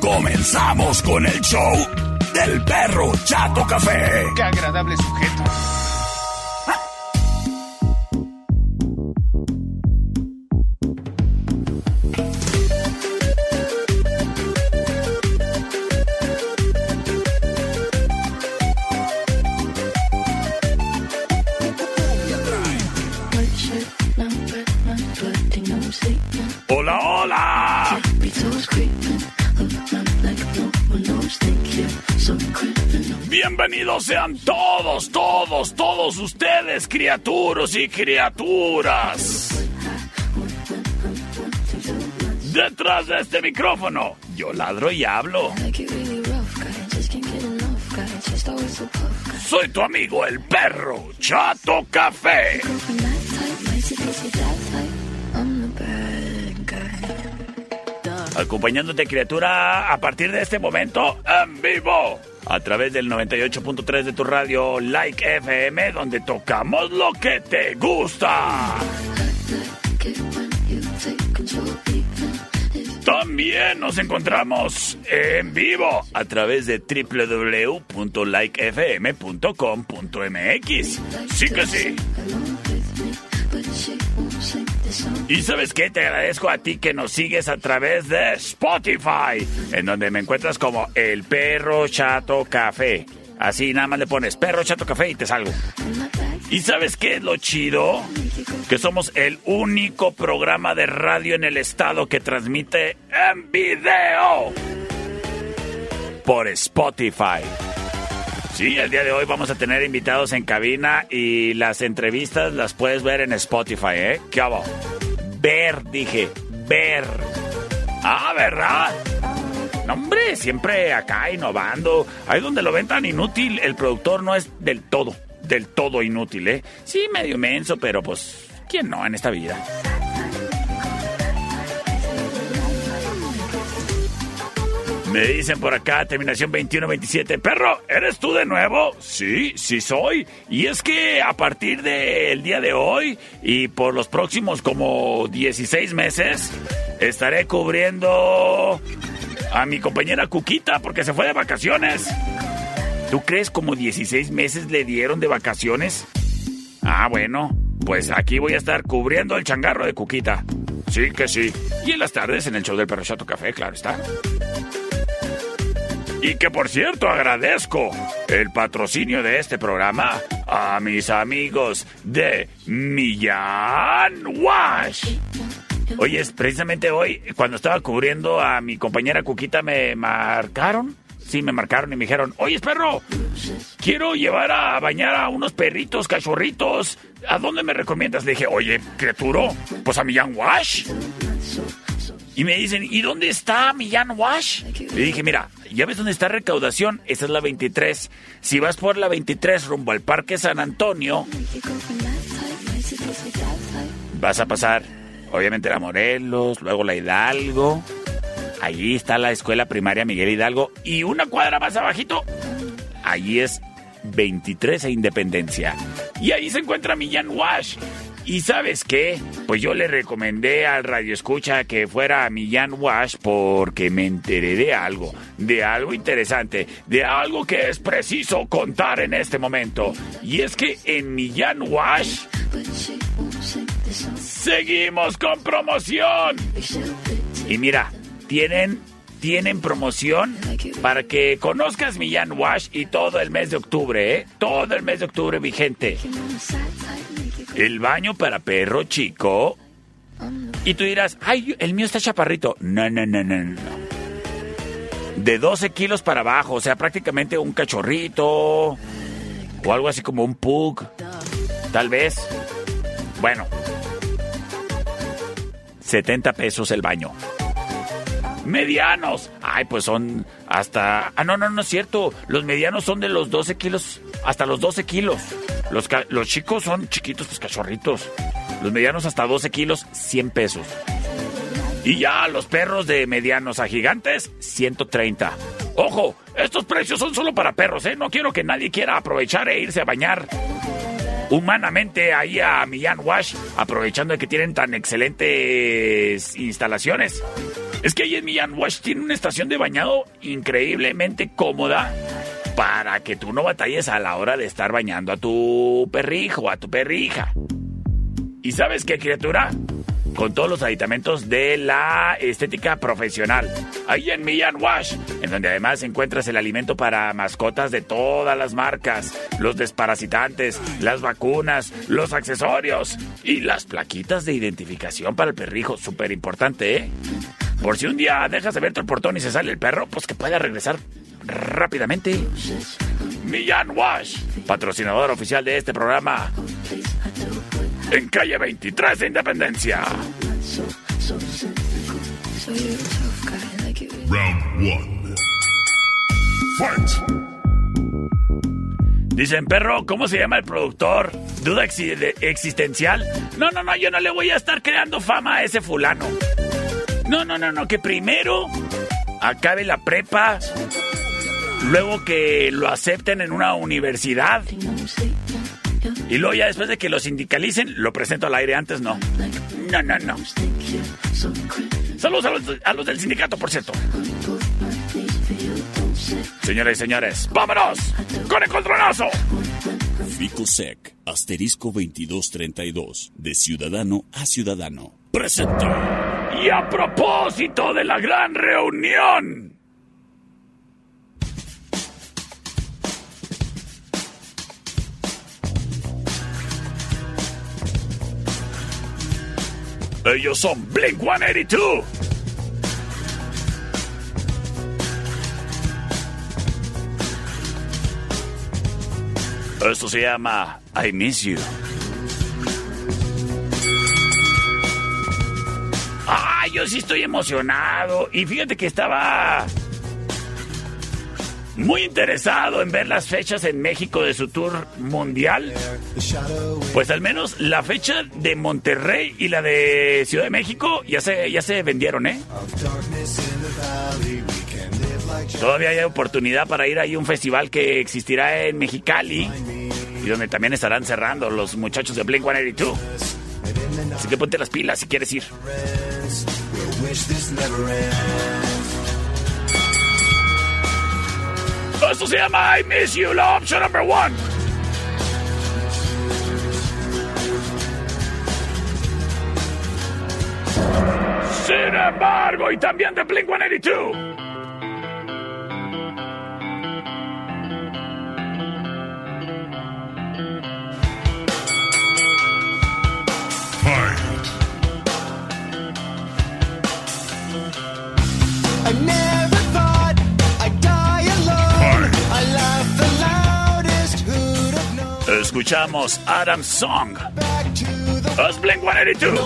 Comenzamos con el show del perro Chato Café. Qué agradable sujeto. Bienvenidos sean todos, todos, todos ustedes, criaturas y criaturas. Detrás de este micrófono, yo ladro y hablo. Soy tu amigo el perro, Chato Café. Acompañándote criatura a partir de este momento en vivo. A través del 98.3 de tu radio Like FM donde tocamos lo que te gusta. También nos encontramos en vivo a través de www.likefm.com.mx. Sí que sí. Y sabes qué, te agradezco a ti que nos sigues a través de Spotify, en donde me encuentras como el perro chato café. Así nada más le pones perro chato café y te salgo. ¿Y sabes qué es lo chido? Que somos el único programa de radio en el estado que transmite en video por Spotify. Sí, el día de hoy vamos a tener invitados en cabina y las entrevistas las puedes ver en Spotify, ¿eh? ¿Qué hago? Ver, dije, ver. Ah, ¿verdad? No, hombre, siempre acá innovando. Ahí donde lo ven tan inútil, el productor no es del todo, del todo inútil, ¿eh? Sí, medio menso, pero pues, ¿quién no en esta vida? Me dicen por acá, terminación 2127. Perro, ¿eres tú de nuevo? Sí, sí soy. Y es que a partir del día de hoy y por los próximos como 16 meses, estaré cubriendo a mi compañera Cuquita porque se fue de vacaciones. ¿Tú crees como 16 meses le dieron de vacaciones? Ah, bueno, pues aquí voy a estar cubriendo el changarro de Cuquita. Sí que sí. Y en las tardes en el show del Perro Chato Café, claro está. Y que por cierto agradezco el patrocinio de este programa a mis amigos de Millán Wash. Oye, precisamente hoy, cuando estaba cubriendo a mi compañera Cuquita, me marcaron. Sí, me marcaron y me dijeron, oye, perro, quiero llevar a bañar a unos perritos, cachorritos. ¿A dónde me recomiendas? Le dije, oye, criaturo, pues a Millán Wash. Y me dicen, ¿y dónde está Millán Wash? Le dije, mira, ¿ya ves dónde está recaudación? Esa es la 23. Si vas por la 23 rumbo al Parque San Antonio, vas a pasar, obviamente, la Morelos, luego la Hidalgo. Allí está la escuela primaria Miguel Hidalgo. Y una cuadra más abajito, allí es 23 e Independencia. Y ahí se encuentra Millán Wash. ¿Y sabes qué? Pues yo le recomendé al Radio Escucha que fuera a Millán Wash porque me enteré de algo, de algo interesante, de algo que es preciso contar en este momento. Y es que en Millán Wash seguimos con promoción. Y mira, tienen tienen promoción para que conozcas Millán Wash y todo el mes de octubre, ¿eh? Todo el mes de octubre vigente. El baño para perro chico. Y tú dirás, ay, el mío está chaparrito. No, no, no, no, no. De 12 kilos para abajo, o sea, prácticamente un cachorrito. O algo así como un pug. Tal vez. Bueno. 70 pesos el baño. Medianos. Ay, pues son hasta... Ah, no, no, no es cierto. Los medianos son de los 12 kilos hasta los 12 kilos. Los, chicos son chiquitos, pues cachorritos. Los medianos hasta 12 kilos, 100 pesos. Y ya los perros de medianos a gigantes, 130. Ojo, estos precios son solo para perros, ¿eh? No quiero que nadie quiera aprovechar e irse a bañar humanamente ahí a Millán Wash, aprovechando de que tienen tan excelentes instalaciones. Es que ahí en Millán Wash tiene una estación de bañado increíblemente cómoda para que tú no batalles a la hora de estar bañando a tu perrijo a tu perrija. ¿Y sabes qué criatura? Con todos los aditamentos de la estética profesional. Ahí en Millán Wash, en donde además encuentras el alimento para mascotas de todas las marcas, los desparasitantes, las vacunas, los accesorios y las plaquitas de identificación para el perrijo. Súper importante, ¿eh? Por si un día dejas de ver el portón y se sale el perro, pues que pueda regresar rápidamente. Millán Wash, patrocinador oficial de este programa en calle 23 de Independencia. Round 1. Fight. Dicen, perro, ¿cómo se llama el productor? ¿Duda existencial? No, no, no, yo no le voy a estar creando fama a ese fulano. No, no, no, no, que primero acabe la prepa, luego que lo acepten en una universidad y luego ya después de que lo sindicalicen, lo presento al aire. Antes no. No, no, no. Saludos a los, del sindicato, por cierto. Señoras y señores, ¡vámonos! ¡Con el controlazo! Ficosec, asterisco 2232, de ciudadano a ciudadano. Presenta. Y a propósito de la gran reunión Ellos son Blink 182. Esto se llama I Miss You. Ah, yo sí estoy emocionado. Y fíjate que estaba muy interesado en ver las fechas en México de su tour mundial. Pues al menos la fecha de Monterrey y la de Ciudad de México ya se, ya se vendieron, ¿eh? Todavía hay oportunidad para ir ahí a un festival que existirá en Mexicali y donde también estarán cerrando los muchachos de Blink 182. Así que ponte las pilas si quieres ir. Esto se llama I Miss You, la opción number one. Sin embargo, y también de Blink 182. Escuchamos Adam Song. Us Blink 182.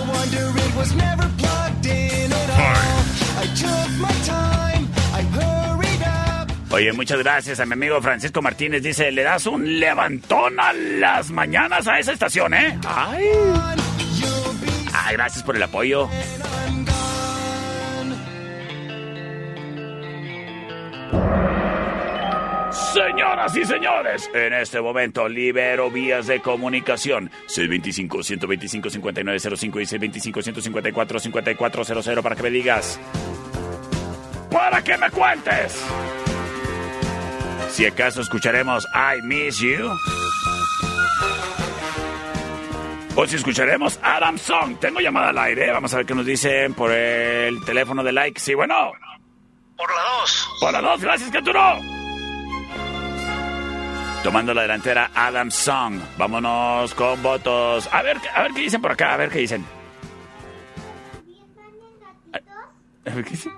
Oye, muchas gracias a mi amigo Francisco Martínez. Dice, le das un levantón a las mañanas a esa estación, ¿eh? Ay. Ay, gracias por el apoyo. Señoras y señores, en este momento libero vías de comunicación. C25-125-5905 y C25-154-5400 para que me digas. Para que me cuentes. Si acaso escucharemos I Miss You. O si escucharemos Adam Song. Tengo llamada al aire. Vamos a ver qué nos dicen por el teléfono de like. Sí, bueno. Por la 2. Por la 2, gracias, Caturo. Tomando la delantera, Adam Song. Vámonos con votos. A ver, a ver qué dicen por acá, a ver qué dicen. A ver qué dicen.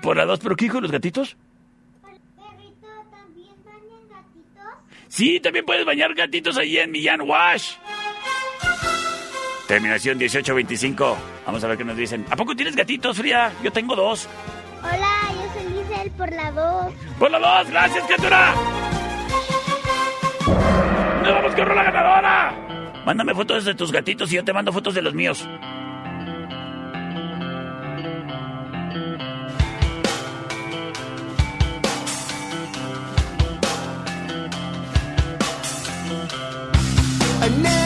Por la 2, ¿pero qué dijo los gatitos? Sí, también puedes bañar gatitos ahí en Millán Wash. Terminación 1825. Vamos a ver qué nos dicen. ¿A poco tienes gatitos, Fría? Yo tengo dos. Hola, por la 2. Por la 2, gracias, criatura. Nos vamos con la ganadora. Mándame fotos de tus gatitos y yo te mando fotos de los míos. I never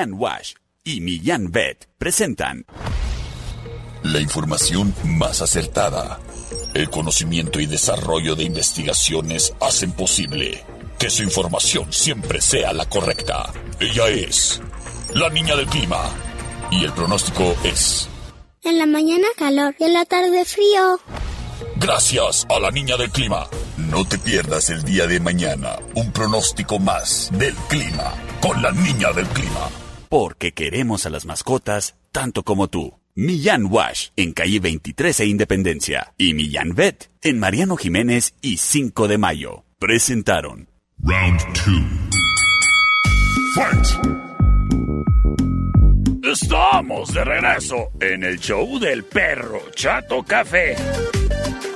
Millán Wash y Millán Vet presentan La información más acertada. El conocimiento y desarrollo de investigaciones hacen posible que su información siempre sea la correcta. Ella es la niña del clima. Y el pronóstico es... En la mañana calor y en la tarde frío. Gracias a la niña del clima. No te pierdas el día de mañana un pronóstico más del clima con la niña del clima. Porque queremos a las mascotas tanto como tú. Millán Wash en calle 23 e Independencia y Millán Vet en Mariano Jiménez y 5 de Mayo. Presentaron Round 2. Fight! Estamos de regreso en el show del perro Chato Café.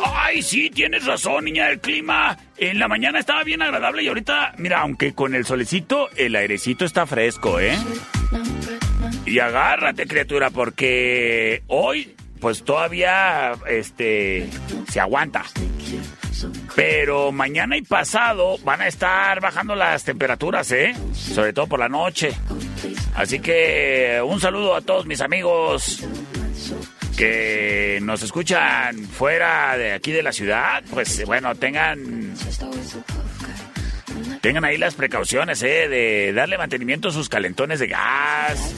Ay, sí, tienes razón, niña del clima. En la mañana estaba bien agradable y ahorita, mira, aunque con el solecito, el airecito está fresco, ¿eh? Y agárrate, criatura, porque hoy, pues todavía, este, se aguanta. Pero mañana y pasado van a estar bajando las temperaturas, ¿eh? Sobre todo por la noche. Así que un saludo a todos mis amigos que nos escuchan fuera de aquí de la ciudad. Pues bueno, tengan tengan ahí las precauciones, ¿eh? De darle mantenimiento a sus calentones de gas,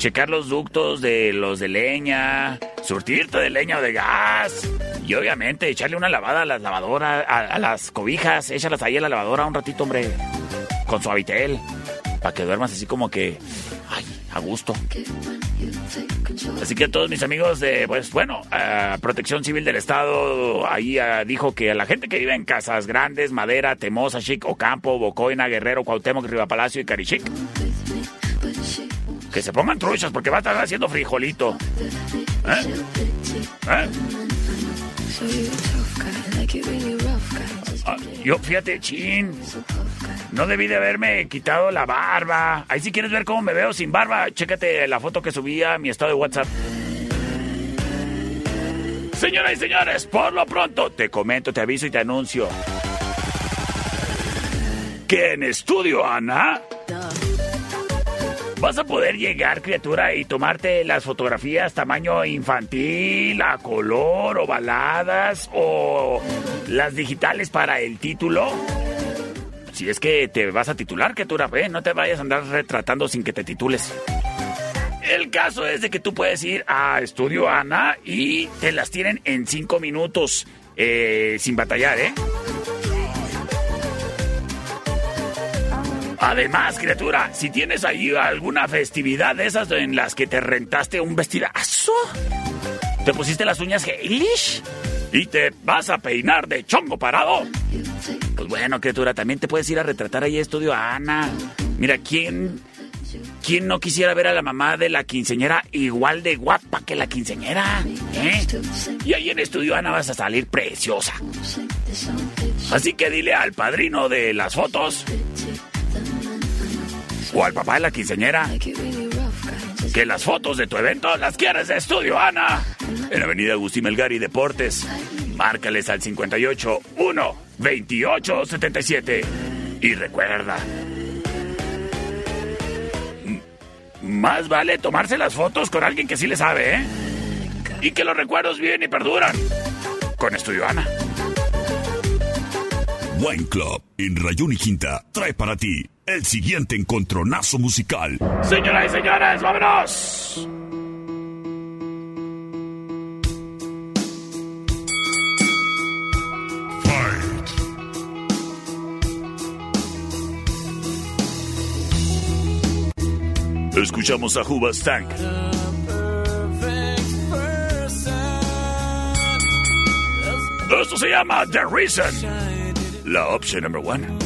checar los ductos de los de leña, surtirte de leña o de gas. Y obviamente echarle una lavada a las lavadoras, a, las cobijas, échalas ahí a la lavadora un ratito, hombre, con su habitel, para que duermas así como que, ay, a gusto. Así que a todos mis amigos de, pues bueno, eh, Protección Civil del Estado, ahí eh, dijo que a la gente que vive en casas grandes, Madera, Temosa, Chic, Ocampo, Bocoina, Guerrero, Cuauhtémoc, Riva Palacio y Carichic, que se pongan truchas porque va a estar haciendo frijolito. ¿Eh? ¿Eh? Ah, yo, fíjate, chin. No debí de haberme quitado la barba. Ahí si quieres ver cómo me veo sin barba, chécate la foto que subí a mi estado de WhatsApp. Señoras y señores, por lo pronto te comento, te aviso y te anuncio. Que en estudio, Ana, vas a poder llegar, criatura, y tomarte las fotografías tamaño infantil, a color, ovaladas o las digitales para el título. Si es que te vas a titular, criatura, ¿eh? no te vayas a andar retratando sin que te titules. El caso es de que tú puedes ir a Estudio Ana y te las tienen en cinco minutos, eh, sin batallar, ¿eh? Además, criatura, si tienes ahí alguna festividad de esas en las que te rentaste un vestidazo, te pusiste las uñas Heilish y te vas a peinar de chongo parado. Pues bueno, criatura, también te puedes ir a retratar ahí a Estudio Ana. Mira, ¿quién, ¿quién no quisiera ver a la mamá de la quinceñera igual de guapa que la quinceñera? ¿Eh? Y ahí en Estudio Ana vas a salir preciosa. Así que dile al padrino de las fotos o al papá de la quinceñera que las fotos de tu evento las quieres de Estudio Ana. En Avenida Agustín Melgar y Deportes. Márcales al 58 1 28 77. Y recuerda. Más vale tomarse las fotos con alguien que sí le sabe, ¿eh? Y que los recuerdos viven y perduran. Con Estudio Ana. Wine Club en Rayón y Quinta trae para ti el siguiente encontronazo musical. Señoras y señores, vámonos. Fight! Escuchamos a Hubastank. Esto se llama The Reason. La opción number one.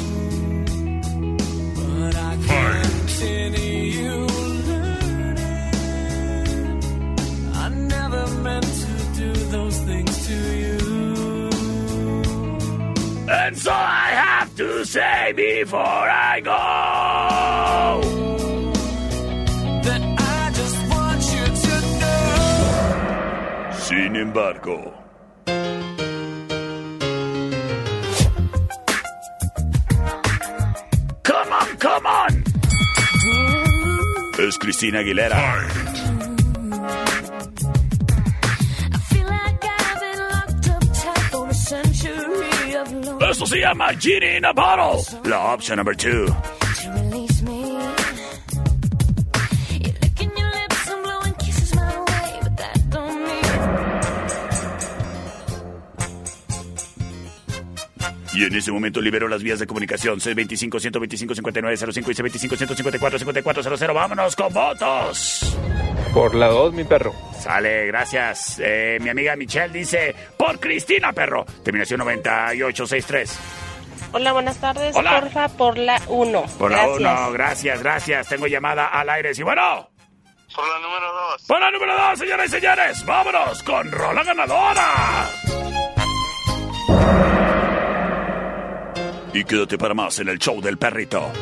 And so I have to say before I go. That I just want you to know. Sin embargo. Come on, come on. Es Cristina Aguilera. esto se llama Genie in a Bottle. La opción number two. Y en ese momento liberó las vías de comunicación. 625-125-5905 y 625-154-5400. ¡Vámonos con votos! Por la 2, mi perro. Sale, gracias. Eh, mi amiga Michelle dice, por Cristina, perro. Terminación 9863. Hola, buenas tardes. Hola. Porfa, por la 1. Por la 1, gracias, gracias. Tengo llamada al aire. Sí, bueno. Por la número 2. Por la número 2, señores y señores. Vámonos con Rola Ganadora. Y quédate para más en el show del perrito.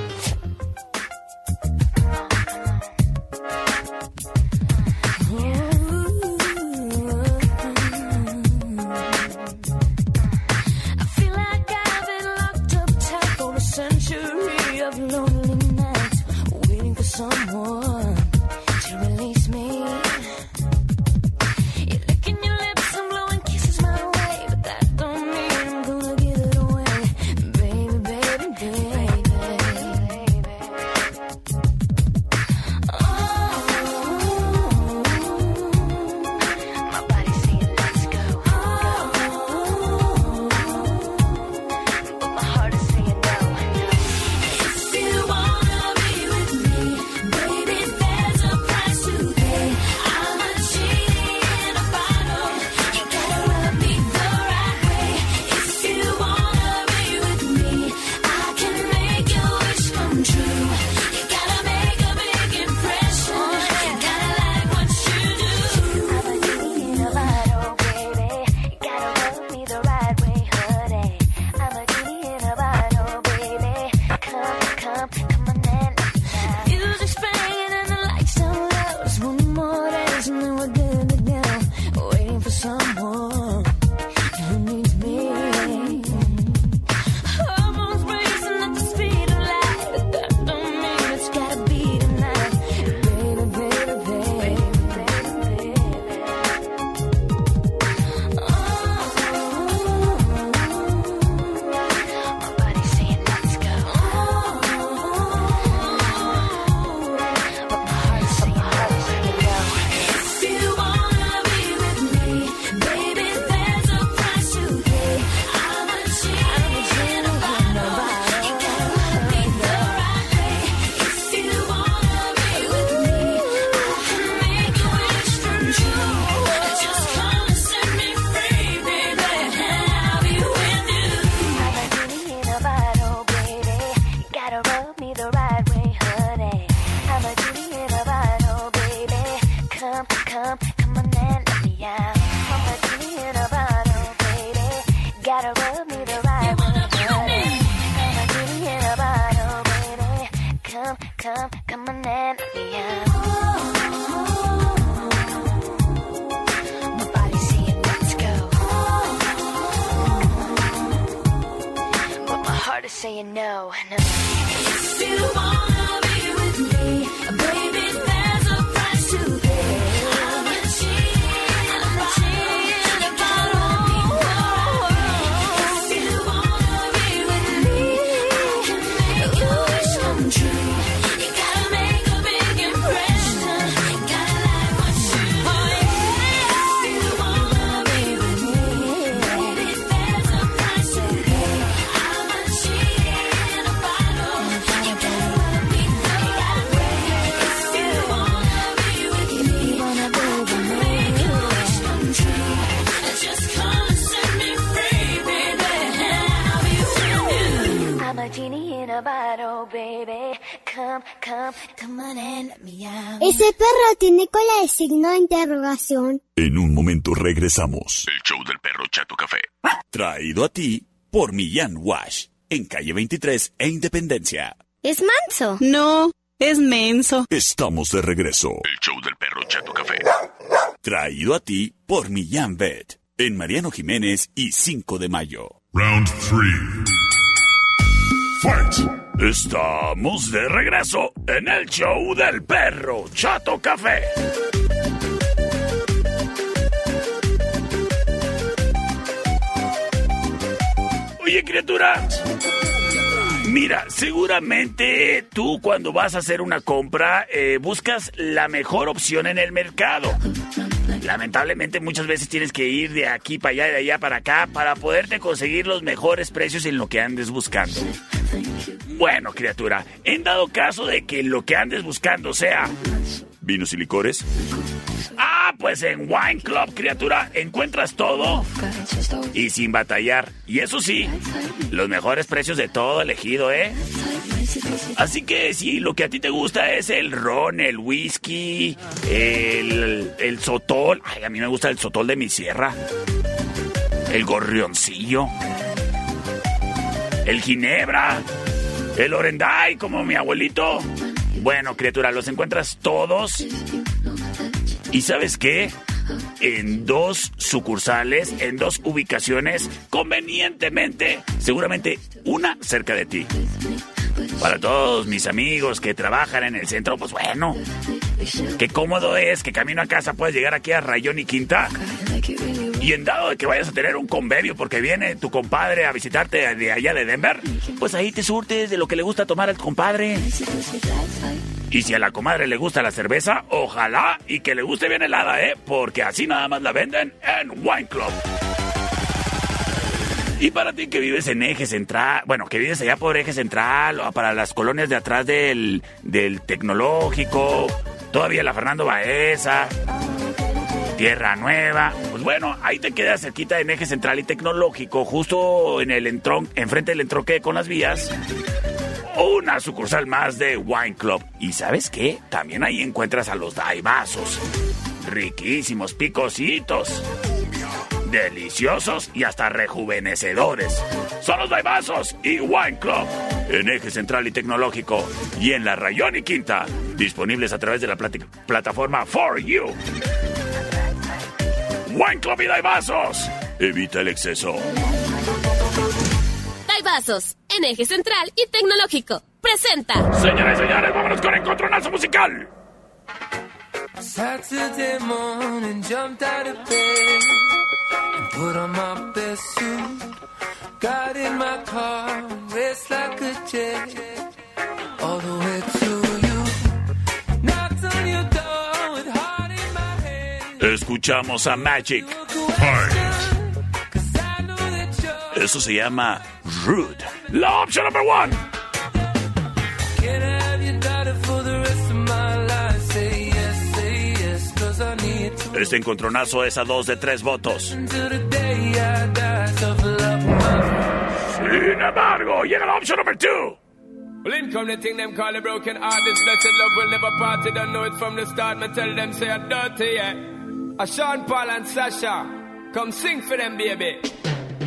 Ese perro tiene cola de signo de interrogación. En un momento regresamos. El show del perro Chato Café. Traído a ti por Millán Wash. En calle 23 e Independencia. ¿Es manso? No, es menso. Estamos de regreso. El show del perro Chato Café. Traído a ti por Millán Vet. En Mariano Jiménez y 5 de mayo. Round 3. Fight. Estamos de regreso en el show del perro Chato Café. Oye, criatura. Mira, seguramente tú cuando vas a hacer una compra eh, buscas la mejor opción en el mercado. Lamentablemente muchas veces tienes que ir de aquí para allá, de allá para acá, para poderte conseguir los mejores precios en lo que andes buscando. Bueno, criatura, en dado caso de que lo que andes buscando sea vinos y licores. Ah, pues en Wine Club, criatura, encuentras todo y sin batallar. Y eso sí, los mejores precios de todo elegido, ¿eh? Así que si lo que a ti te gusta es el ron, el whisky, el, el sotol, ay, a mí me gusta el sotol de mi sierra, el gorrioncillo, el ginebra, el orenday como mi abuelito. Bueno, criatura, los encuentras todos. ¿Y sabes qué? En dos sucursales, en dos ubicaciones, convenientemente, seguramente una cerca de ti. Para todos mis amigos que trabajan en el centro, pues bueno, qué cómodo es que camino a casa puedes llegar aquí a Rayón y Quinta. Y en dado de que vayas a tener un convivio porque viene tu compadre a visitarte de allá de Denver, pues ahí te surtes de lo que le gusta tomar al compadre. Y si a la comadre le gusta la cerveza, ojalá y que le guste bien helada, ¿eh? Porque así nada más la venden en Wine Club. Y para ti que vives en Eje Central, bueno, que vives allá por Eje Central, o para las colonias de atrás del, del Tecnológico, todavía la Fernando Baeza, Tierra Nueva, pues bueno, ahí te quedas cerquita en Eje Central y Tecnológico, justo en el entron, enfrente del entronque con las vías. Una sucursal más de Wine Club. ¿Y sabes qué? También ahí encuentras a los daibazos. Riquísimos, picositos deliciosos y hasta rejuvenecedores. Son los Daibazos y Wine Club en Eje Central y Tecnológico y en la Rayón y Quinta, disponibles a través de la plataforma For You. Wine Club y Daibazos. Evita el exceso. Daibazos, en eje central y tecnológico. Presenta. Señores y señores, vámonos con Encontronazo Musical. Saturday morning, jumped out of bed and put on my best suit. Got in my car, and raced like a jet all the way to you. Knocked on your door with heart in my hand. Escuchamos a Magic. Eso se llama Rude. La opción number one. Este encontronazo es a dos de tres votos. Sin embargo, llega la opción number two. Well, in come the thing them call a broken heart. This blessed love will never part. You don't know it from the start. Me tell them say I'm dirty, yeah. A Sean Paul and Sasha, come sing for them, baby.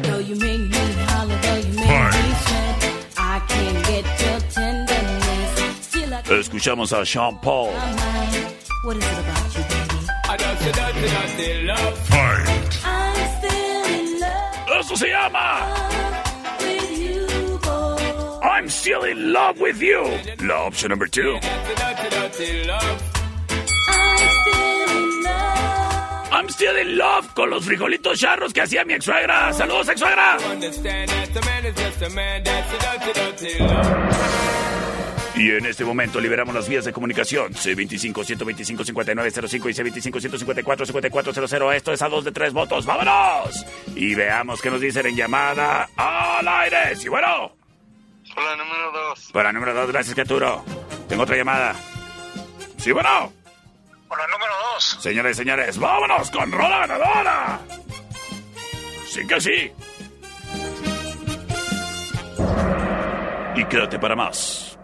Though you make me holler, though you make me sweat, I can't get your tenderness. Still I can't Escuchamos a Sean Paul. mind. What is it about you, baby? I dirty, dirty, dirty love. I'm still in love Eso se llama with you, boy. I'm still in love with you. La opción number two. Dirty, dirty, dirty love. I'm still in love con los frijolitos charros que hacía mi ex suegra. Saludos, ex suegra. Y en este momento liberamos las vías de comunicación. C25-125-5905 y C25-154-5400. Esto es a dos de tres votos. ¡Vámonos! Y veamos qué nos dicen en llamada al aire. Sí, bueno. Hola, número dos. Para número dos, gracias, Caturo. Tengo otra llamada. Sí, bueno. Hola, número dos. Señores y señores, vámonos con Rola Ganadora. Sí que sí. Y quédate para más.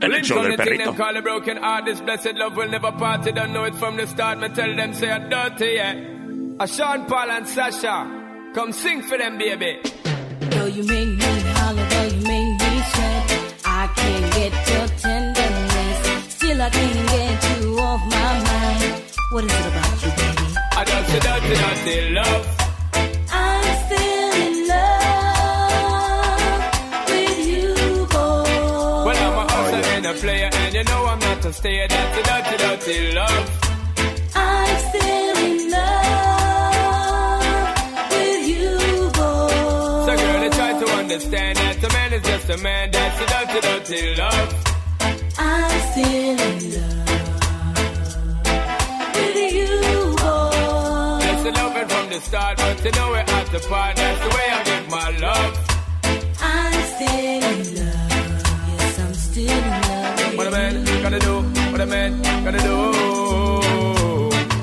El show del the perrito. call a broken heart. This blessed love will never part. You don't know it from the start. Me tell them say I'm dirty, yeah. A Sean Paul and Sasha, come sing for them, baby. Though you make me holler, though you make me sweat, I can't get your tenderness. Still I can't get you off my mind. What is it about you, baby? I dirty, dirty, dirty love. I'm still in love with you, boy. Well, I'm a hustler and a player, and you know I'm not a stayer. That's a dirty, dirty love. I'm still in love with you, boy. So, girl, I try to understand that a man is just a man. That's a dirty, dirty love. I'm still in love blessed loving from the start, but you know we're at the part. That's the way I give my love. I'm still in love. Yes, I'm still in love. What a man gotta do, what a man gotta do.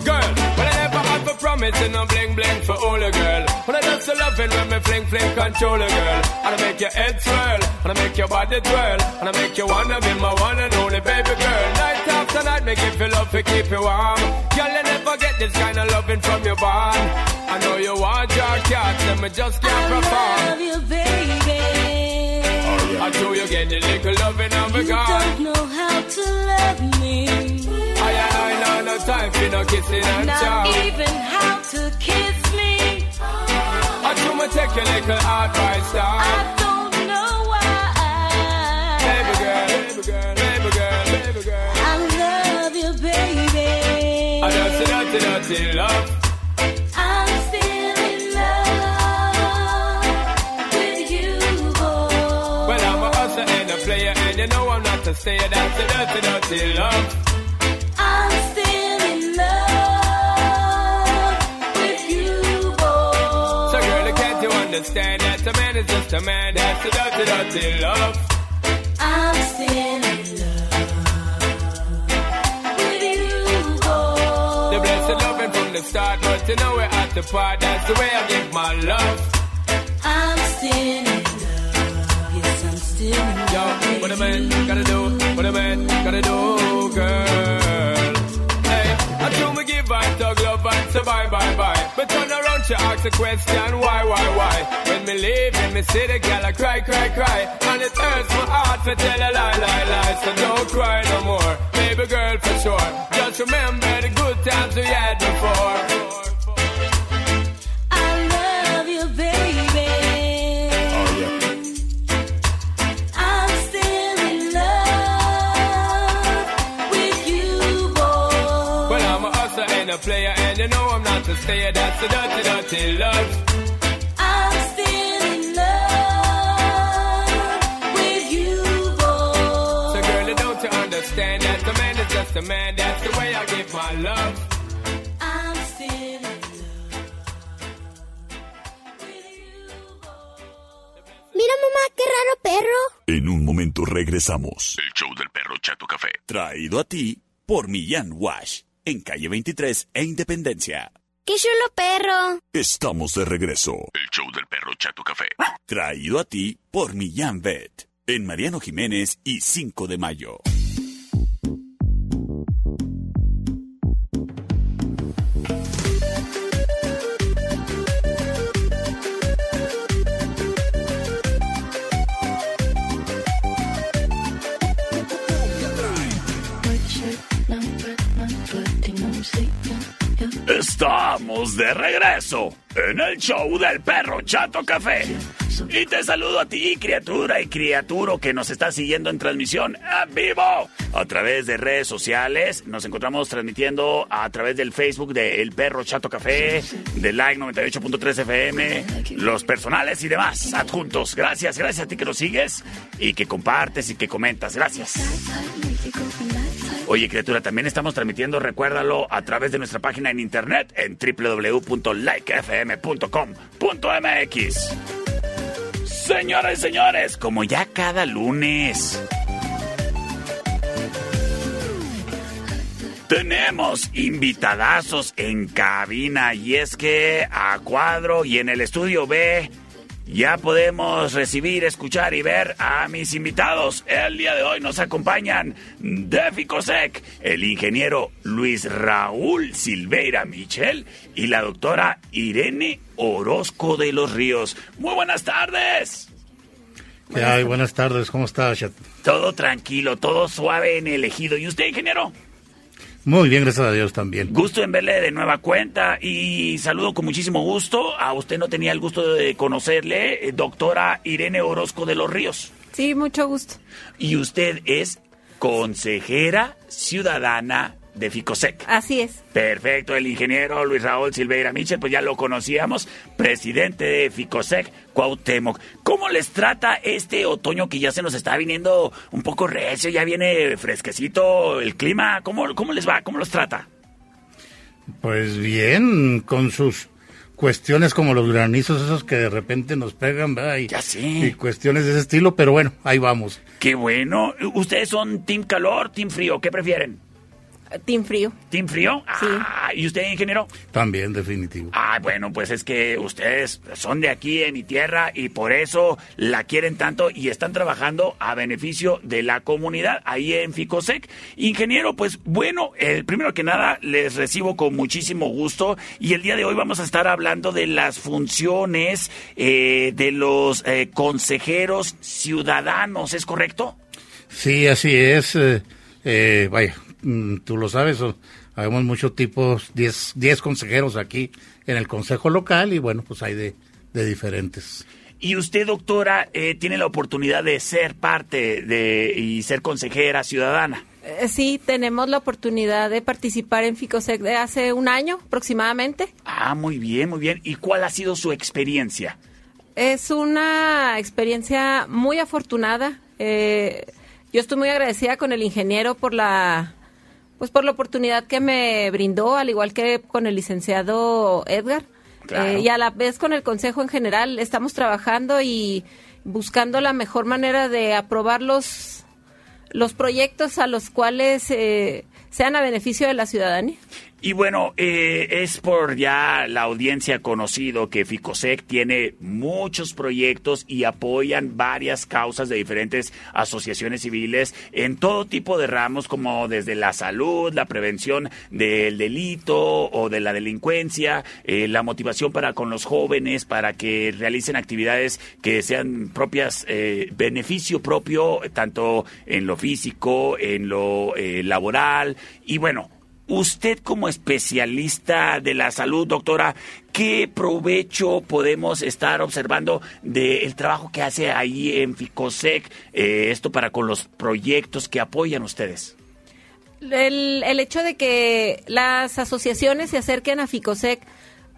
Girl, but I never have a promise and no bling bling for all a girl. But I just a loving when me fling fling control a girl. And I make your head swirl, and I make your body twirl, and I make you wanna be my one and only baby girl. Night after night, make you feel love to keep you warm. Girl, you never get this kind of loving from your bond. I know you want your cat, and me just can't perform. Love you, baby. Oh, I know you get a little loving a You God. don't know how to love me. I and I know no time for no kissing and Not chow. even how to kiss me. I do me take a little advice down. I don't know why. Baby girl, baby girl, dirty, dirty love. I'm still in love with you, boy. Well, I'm a hustler and a player, and you know I'm not a stayer. That's a dirty, dirty love. I'm still in love with you, boy. So, girl, can't you understand that a man is just a man? That's a dirty, dirty love. I'm still from the start, but you know we're at the part. That's the way I give my love. I'm still in love. Yes, I'm still in love. Yo, what a man gotta do, what a man gotta do, But turn around, she ask a question, why, why, why? When me leave in me city, girl, I cry, cry, cry. And it hurts my heart to tell a lie, lie, lie. So don't cry no more, baby girl, for sure. Just remember the good times we had before. I love you, baby. Oh, I'm still in love with you, boy. Well, I'm a hustler and a player, and you know I'm not a stayer. That's the dirty, dirty love. I'm still in love with you, boy. So, girl, don't you understand that a man is just a man? That's the way I give my love. I'm still in Mira, mamá, qué raro perro. En un momento regresamos. El show del perro Chato Café. Traído a ti por Millán Wash. En calle 23 e Independencia. ¡Qué chulo perro! Estamos de regreso. El show del perro Chato Café. Traído a ti por Millán Vet. En Mariano Jiménez y 5 de mayo. Estamos de regreso en el show del perro Chato Café. Y te saludo a ti, criatura y criaturo que nos está siguiendo en transmisión en vivo a través de redes sociales. Nos encontramos transmitiendo a través del Facebook de El Perro Chato Café, de Like 98.3 FM, los personales y demás adjuntos. Gracias, gracias a ti que nos sigues y que compartes y que comentas. Gracias. Oye, criatura, también estamos transmitiendo, recuérdalo, a través de nuestra página en internet en www.likefm.com.mx. Señoras y señores, como ya cada lunes, tenemos invitadazos en cabina y es que a cuadro y en el estudio B ya podemos recibir, escuchar y ver a mis invitados. El día de hoy nos acompañan de Ficosec, el ingeniero Luis Raúl Silveira Michel y la doctora Irene Orozco de los Ríos. Muy buenas tardes. ¿Qué hay? Buenas tardes, ¿cómo estás? Todo tranquilo, todo suave en el ejido. ¿Y usted, ingeniero? Muy bien, gracias a Dios también. Gusto en verle de nueva cuenta y saludo con muchísimo gusto. A usted no tenía el gusto de conocerle, eh, doctora Irene Orozco de los Ríos. Sí, mucho gusto. Y usted es consejera ciudadana de Ficosec. Así es. Perfecto, el ingeniero Luis Raúl Silveira Michel, pues ya lo conocíamos, presidente de Ficosec, Cuauhtémoc. ¿Cómo les trata este otoño que ya se nos está viniendo un poco recio, ya viene fresquecito el clima? ¿Cómo, cómo les va? ¿Cómo los trata? Pues bien, con sus cuestiones como los granizos esos que de repente nos pegan, ¿verdad? Y, Ya sé. y cuestiones de ese estilo, pero bueno, ahí vamos. Qué bueno. ¿Ustedes son team calor, team frío? ¿Qué prefieren? Team frío. ¿Team frío? Ah, ¿Y usted, ingeniero? También, definitivo. Ah, bueno, pues es que ustedes son de aquí, en mi tierra, y por eso la quieren tanto y están trabajando a beneficio de la comunidad ahí en Ficosec. Ingeniero, pues bueno, el primero que nada les recibo con muchísimo gusto y el día de hoy vamos a estar hablando de las funciones eh, de los eh, consejeros ciudadanos, ¿es correcto? Sí, así es. eh, eh, vaya, tú lo sabes, habemos muchos tipos, 10 10 consejeros aquí en el consejo local y bueno, pues hay de, de diferentes. Y usted, doctora, eh, tiene la oportunidad de ser parte de y ser consejera ciudadana. Eh, Sí, tenemos la oportunidad de participar en FICOSEC de hace un año aproximadamente. Ah, muy bien, muy bien. ¿Y cuál ha sido su experiencia? Es una experiencia muy afortunada. Eh, yo estoy muy agradecida con el ingeniero por la, pues por la oportunidad que me brindó, al igual que con el licenciado Edgar. Claro. Eh, y a la vez con el consejo en general estamos trabajando y buscando la mejor manera de aprobar los, los proyectos a los cuales eh, sean a beneficio de la ciudadanía. Y bueno, eh, es por ya la audiencia conocido que Ficosec tiene muchos proyectos y apoyan varias causas de diferentes asociaciones civiles en todo tipo de ramos, como desde la salud, la prevención del delito o de la delincuencia, eh, la motivación para con los jóvenes, para que realicen actividades que sean propias, eh, beneficio propio, tanto en lo físico, en lo eh, laboral. Y bueno, Usted como especialista de la salud, doctora, ¿qué provecho podemos estar observando del trabajo que hace ahí en Ficosec? eh, esto para con los proyectos que apoyan ustedes. el, el hecho de que las asociaciones se acerquen a FICOSEC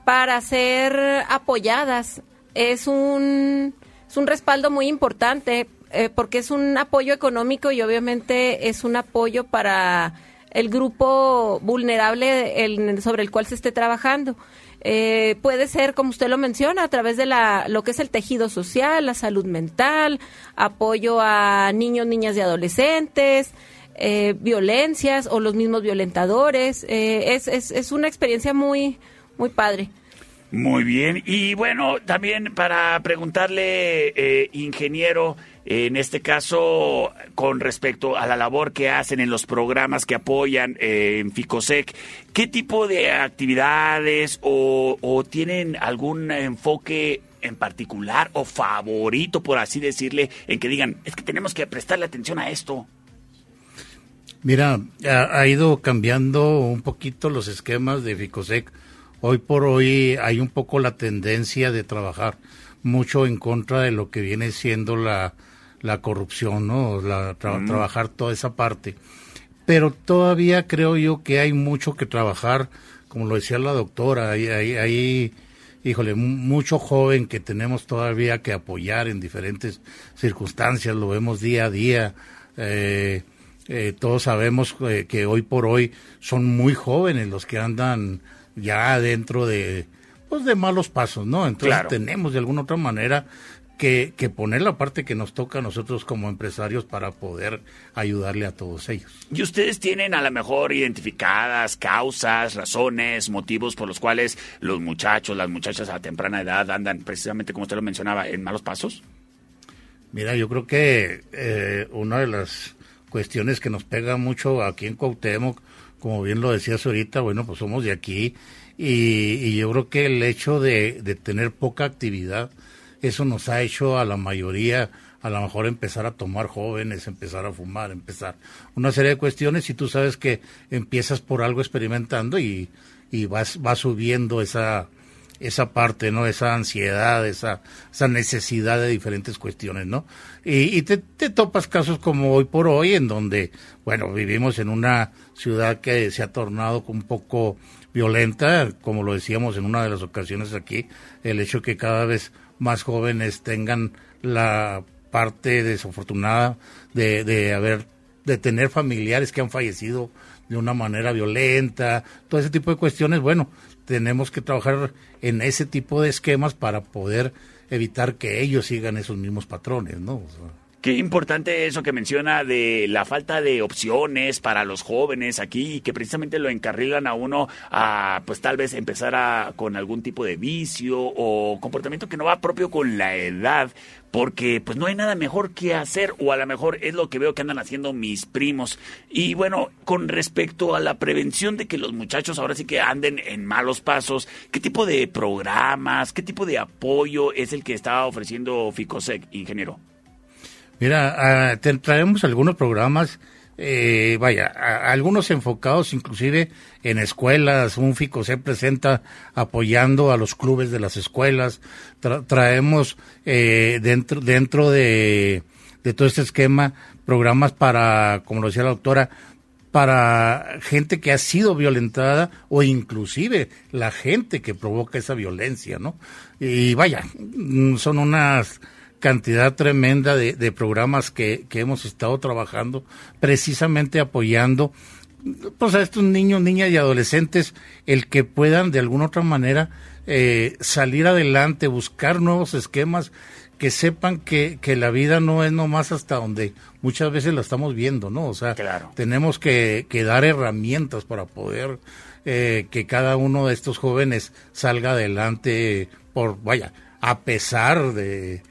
para ser apoyadas es un, es un respaldo muy importante eh, porque es un apoyo económico y obviamente es un apoyo para el grupo vulnerable sobre el cual se esté trabajando. Eh, puede ser, como usted lo menciona, a través de la, lo que es el tejido social, la salud mental, apoyo a niños, niñas y adolescentes, eh, violencias o los mismos violentadores. Eh, es, es, es una experiencia muy, muy padre. Muy bien. Y bueno, también para preguntarle, ingeniero, en este caso, con respecto a la labor que hacen en los programas que apoyan eh, en Ficosec, ¿qué tipo de actividades o, o tienen algún enfoque en particular o favorito, por así decirle, en que digan, es que tenemos que prestarle atención a esto? Mira, ha, ha ido cambiando un poquito los esquemas de Ficosec. Hoy por hoy hay un poco la tendencia de trabajar mucho en contra de lo que viene siendo la, la corrupción, ¿no? La, tra- Mm. Trabajar toda esa parte. Pero todavía creo yo que hay mucho que trabajar, como lo decía la doctora, hay, hay, hay, híjole, mu- mucho joven que tenemos todavía que apoyar en diferentes circunstancias, lo vemos día a día. Eh, eh, todos sabemos eh, que hoy por hoy son muy jóvenes los que andan ya dentro de, pues de malos pasos, ¿no? Entonces Claro. tenemos de alguna otra manera que, que poner la parte que nos toca a nosotros como empresarios para poder ayudarle a todos ellos. Y ustedes tienen a lo mejor identificadas causas, razones, motivos por los cuales los muchachos, las muchachas a temprana edad andan precisamente como usted lo mencionaba, en malos pasos. Mira, yo creo que eh, una de las cuestiones que nos pega mucho aquí en Cuauhtémoc, como bien lo decías ahorita, bueno, pues somos de aquí y, y yo creo que el hecho de, de tener poca actividad, eso nos ha hecho a la mayoría a lo mejor empezar a tomar jóvenes, empezar a fumar, empezar una serie de cuestiones y tú sabes que empiezas por algo experimentando y, y vas, vas subiendo esa, esa parte, ¿no? Esa ansiedad, esa, esa necesidad de diferentes cuestiones, ¿no? Y, y te, te topas casos como hoy por hoy, en donde, bueno, vivimos en una ciudad que se ha tornado un poco violenta, como lo decíamos en una de las ocasiones aquí, el hecho que cada vez más jóvenes tengan la parte desafortunada de, de haber de tener familiares que han fallecido de una manera violenta, todo ese tipo de cuestiones, bueno, tenemos que trabajar en ese tipo de esquemas para poder evitar que ellos sigan esos mismos patrones, ¿no? Qué importante eso que menciona de la falta de opciones para los jóvenes aquí y que precisamente lo encarrilan a uno a pues tal vez empezar a, con algún tipo de vicio o comportamiento que no va propio con la edad porque pues no hay nada mejor que hacer o a lo mejor es lo que veo que andan haciendo mis primos. Y bueno con respecto a la prevención de que los muchachos ahora sí que anden en malos pasos qué tipo de programas qué tipo de apoyo es el que está ofreciendo Ficosec ingeniero Mira, ah, te traemos algunos programas, eh, vaya, algunos enfocados inclusive en escuelas. Un FICO se presenta apoyando a los clubes de las escuelas. Tra- traemos eh, dentro, dentro de, de todo este esquema programas para, como lo decía la doctora, para gente que ha sido violentada o inclusive la gente que provoca esa violencia, ¿no? Y vaya, mm, son unas cantidad tremenda de, de programas que, que hemos estado trabajando precisamente apoyando pues a estos niños, niñas y adolescentes el que puedan de alguna otra manera eh, salir adelante, buscar nuevos esquemas que sepan que, que la vida no es nomás hasta donde muchas veces la estamos viendo, ¿no? O sea, tenemos que, que dar herramientas para poder eh, que cada uno de estos jóvenes salga adelante por, vaya, a pesar de,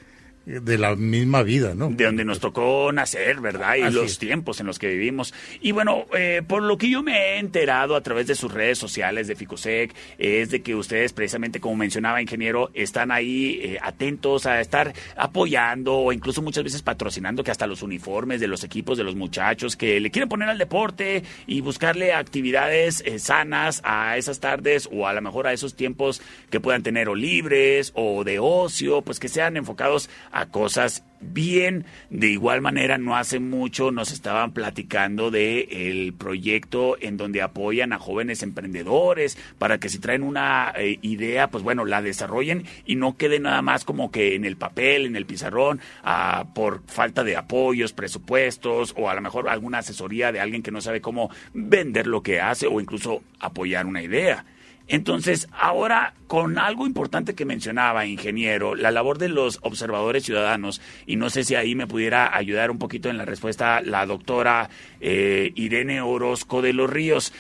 de la misma vida, ¿no? de donde nos tocó nacer, ¿verdad? Y Así los es. tiempos en los que vivimos. Y bueno, eh, por lo que yo me he enterado a través de sus redes sociales de Ficosec, es de que ustedes, precisamente como mencionaba, ingeniero, están ahí eh, atentos a estar apoyando o incluso muchas veces patrocinando que hasta los uniformes de los equipos de los muchachos que le quieren poner al deporte y buscarle actividades eh, sanas a esas tardes o a lo mejor a esos tiempos que puedan tener o libres o de ocio, pues que sean enfocados a cosas bien. De igual manera, no hace mucho nos estaban platicando de el proyecto en donde apoyan a jóvenes emprendedores para que si traen una eh, idea, pues bueno, la desarrollen y no quede nada más como que en el papel, en el pizarrón, ah, por falta de apoyos, presupuestos o a lo mejor alguna asesoría de alguien que no sabe cómo vender lo que hace o incluso apoyar una idea. Entonces, ahora con algo importante que mencionaba, ingeniero, la labor de los observadores ciudadanos, y no sé si ahí me pudiera ayudar un poquito en la respuesta la doctora eh, Irene Orozco de los Ríos.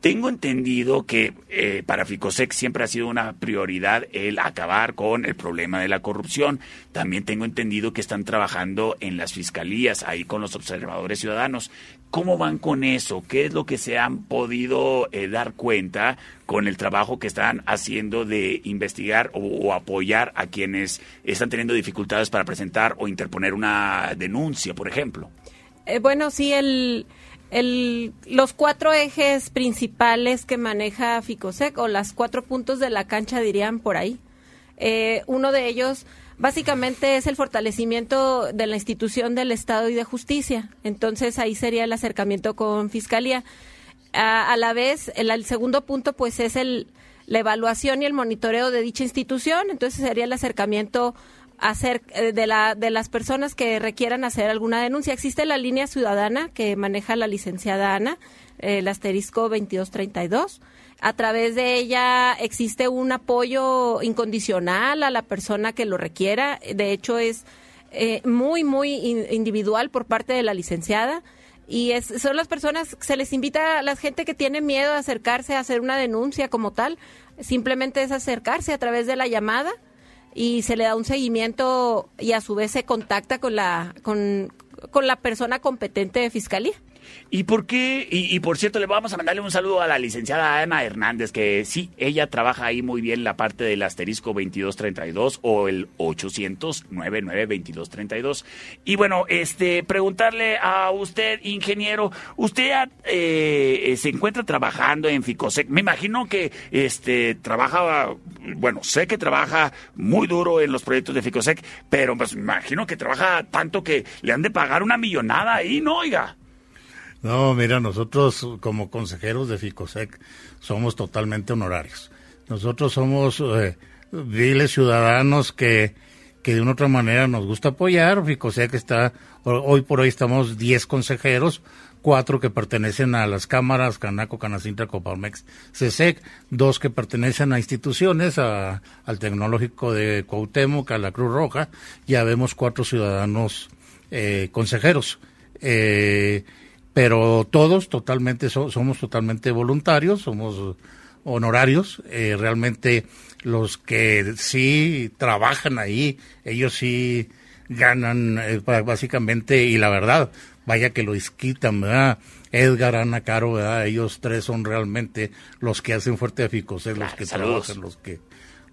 Tengo entendido que eh, para Ficosec siempre ha sido una prioridad el acabar con el problema de la corrupción. También tengo entendido que están trabajando en las fiscalías, ahí con los observadores ciudadanos. ¿Cómo van con eso? ¿Qué es lo que se han podido eh, dar cuenta con el trabajo que están haciendo de investigar o, apoyar a quienes están teniendo dificultades para presentar o interponer una denuncia, por ejemplo? Eh, bueno, sí, el, el, los cuatro ejes principales que maneja Ficosec, o las cuatro puntos de la cancha, dirían por ahí. Eh, uno de ellos, básicamente, es el fortalecimiento de la institución del Estado y de justicia. Entonces, ahí sería el acercamiento con Fiscalía. A, la vez, el, segundo punto, pues, es el, la evaluación y el monitoreo de dicha institución. Entonces, sería el acercamiento hacer eh, de la de las personas que requieran hacer alguna denuncia. Existe la línea ciudadana que maneja la licenciada Ana, el asterisco 2232. A través de ella existe un apoyo incondicional a la persona que lo requiera. De hecho, es eh, muy, muy in- individual por parte de la licenciada. Y es, son las personas, se les invita a la gente que tiene miedo a acercarse a hacer una denuncia como tal. Simplemente es acercarse a través de la llamada y se le da un seguimiento y a su vez se contacta con la con, con la persona competente de fiscalía. ¿Y por qué? Y, por cierto, le vamos a mandarle un saludo a la licenciada Ana Hernández, que sí, ella trabaja ahí muy bien la parte del asterisco 2232 o el 800-99-2232. Y bueno, este, preguntarle a usted, ingeniero, usted eh, se encuentra trabajando en Ficosec. Me imagino que este trabaja, bueno, sé que trabaja muy duro en los proyectos de Ficosec, pero pues me imagino que trabaja tanto que le han de pagar una millonada ahí, ¿no? Oiga. No, mira, nosotros como consejeros de FICOSEC somos totalmente honorarios. Nosotros somos eh, viles ciudadanos que, que de una otra manera nos gusta apoyar. Ficosec está, ho- hoy por hoy estamos 10 consejeros, cuatro que pertenecen a las cámaras, Canaco, Canacintra, Coparmex, CSEC, dos que pertenecen a instituciones, a- al Tecnológico de Cuauhtémoc, a la Cruz Roja, ya vemos cuatro ciudadanos eh, consejeros. Eh, pero todos totalmente so- somos totalmente voluntarios, somos honorarios, eh, realmente los que sí trabajan ahí, ellos sí ganan eh, básicamente y la verdad, vaya que lo disquitan, ¿verdad? Edgar, Ana, Caro, ¿verdad? Ellos tres son realmente los que hacen fuerte a los que saludos. trabajan, los que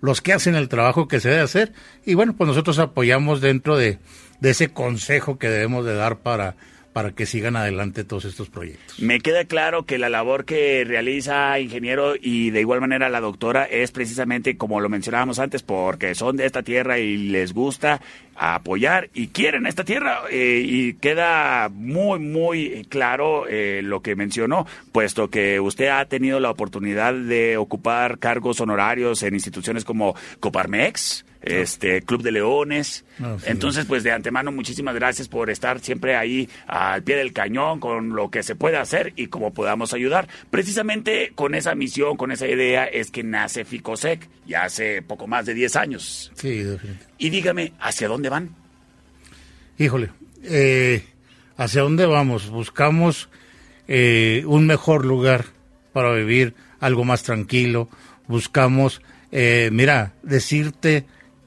los que hacen el trabajo que se debe hacer y bueno, pues nosotros apoyamos dentro de, de ese consejo que debemos de dar para para que sigan adelante todos estos proyectos. Me queda claro que la labor que realiza ingeniero y de igual manera la doctora es precisamente como lo mencionábamos antes, porque son de esta tierra y les gusta apoyar y quieren esta tierra eh, y queda muy muy claro eh, lo que mencionó, puesto que usted ha tenido la oportunidad de ocupar cargos honorarios en instituciones como Coparmex, este Club de Leones. Ah, sí. Entonces, pues de antemano, muchísimas gracias por estar siempre ahí al pie del cañón con lo que se puede hacer y cómo podamos ayudar. Precisamente con esa misión, con esa idea, es que nace Ficosec, ya hace poco más de 10 años. Sí, definitivamente. Y dígame, ¿hacia dónde van? Híjole, eh, ¿hacia dónde vamos? Buscamos eh, un mejor lugar para vivir, algo más tranquilo. Buscamos, eh, mira, decirte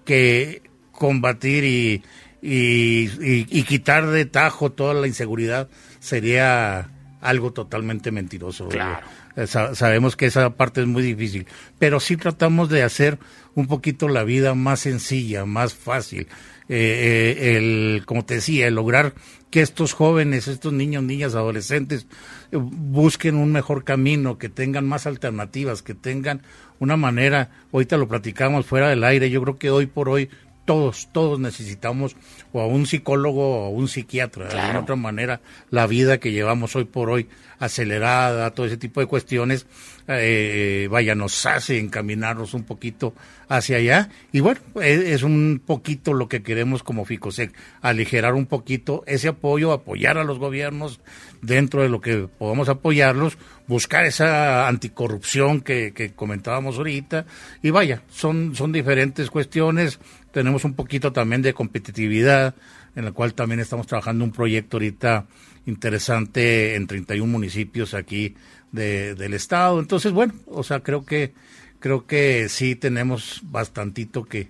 que combatir y, y, y- y quitar de tajo toda la inseguridad sería algo totalmente mentiroso. Claro. Eh, sa- sabemos que esa parte es muy difícil, pero sí tratamos de hacer un poquito la vida más sencilla, más fácil. Eh, eh, el, como te decía, el lograr que estos jóvenes, estos niños, niñas, adolescentes, eh, busquen un mejor camino, que tengan más alternativas, que tengan una manera, ahorita lo platicamos fuera del aire, yo creo que hoy por hoy todos, todos necesitamos o a un psicólogo o a un psiquiatra, de Claro. otra manera, la vida que llevamos hoy por hoy, acelerada, todo ese tipo de cuestiones, eh, vaya, nos hace encaminarnos un poquito hacia allá. Y bueno, es, es un poquito lo que queremos como FICOSEC, aligerar un poquito ese apoyo, apoyar a los gobiernos dentro de lo que podamos apoyarlos, buscar esa anticorrupción que, que comentábamos ahorita. Y vaya, son, son diferentes cuestiones. Tenemos un poquito también de competitividad, en la cual también estamos trabajando un proyecto ahorita interesante en 31 municipios aquí de- del estado. Entonces, bueno, o sea, creo que creo que sí tenemos bastantito que,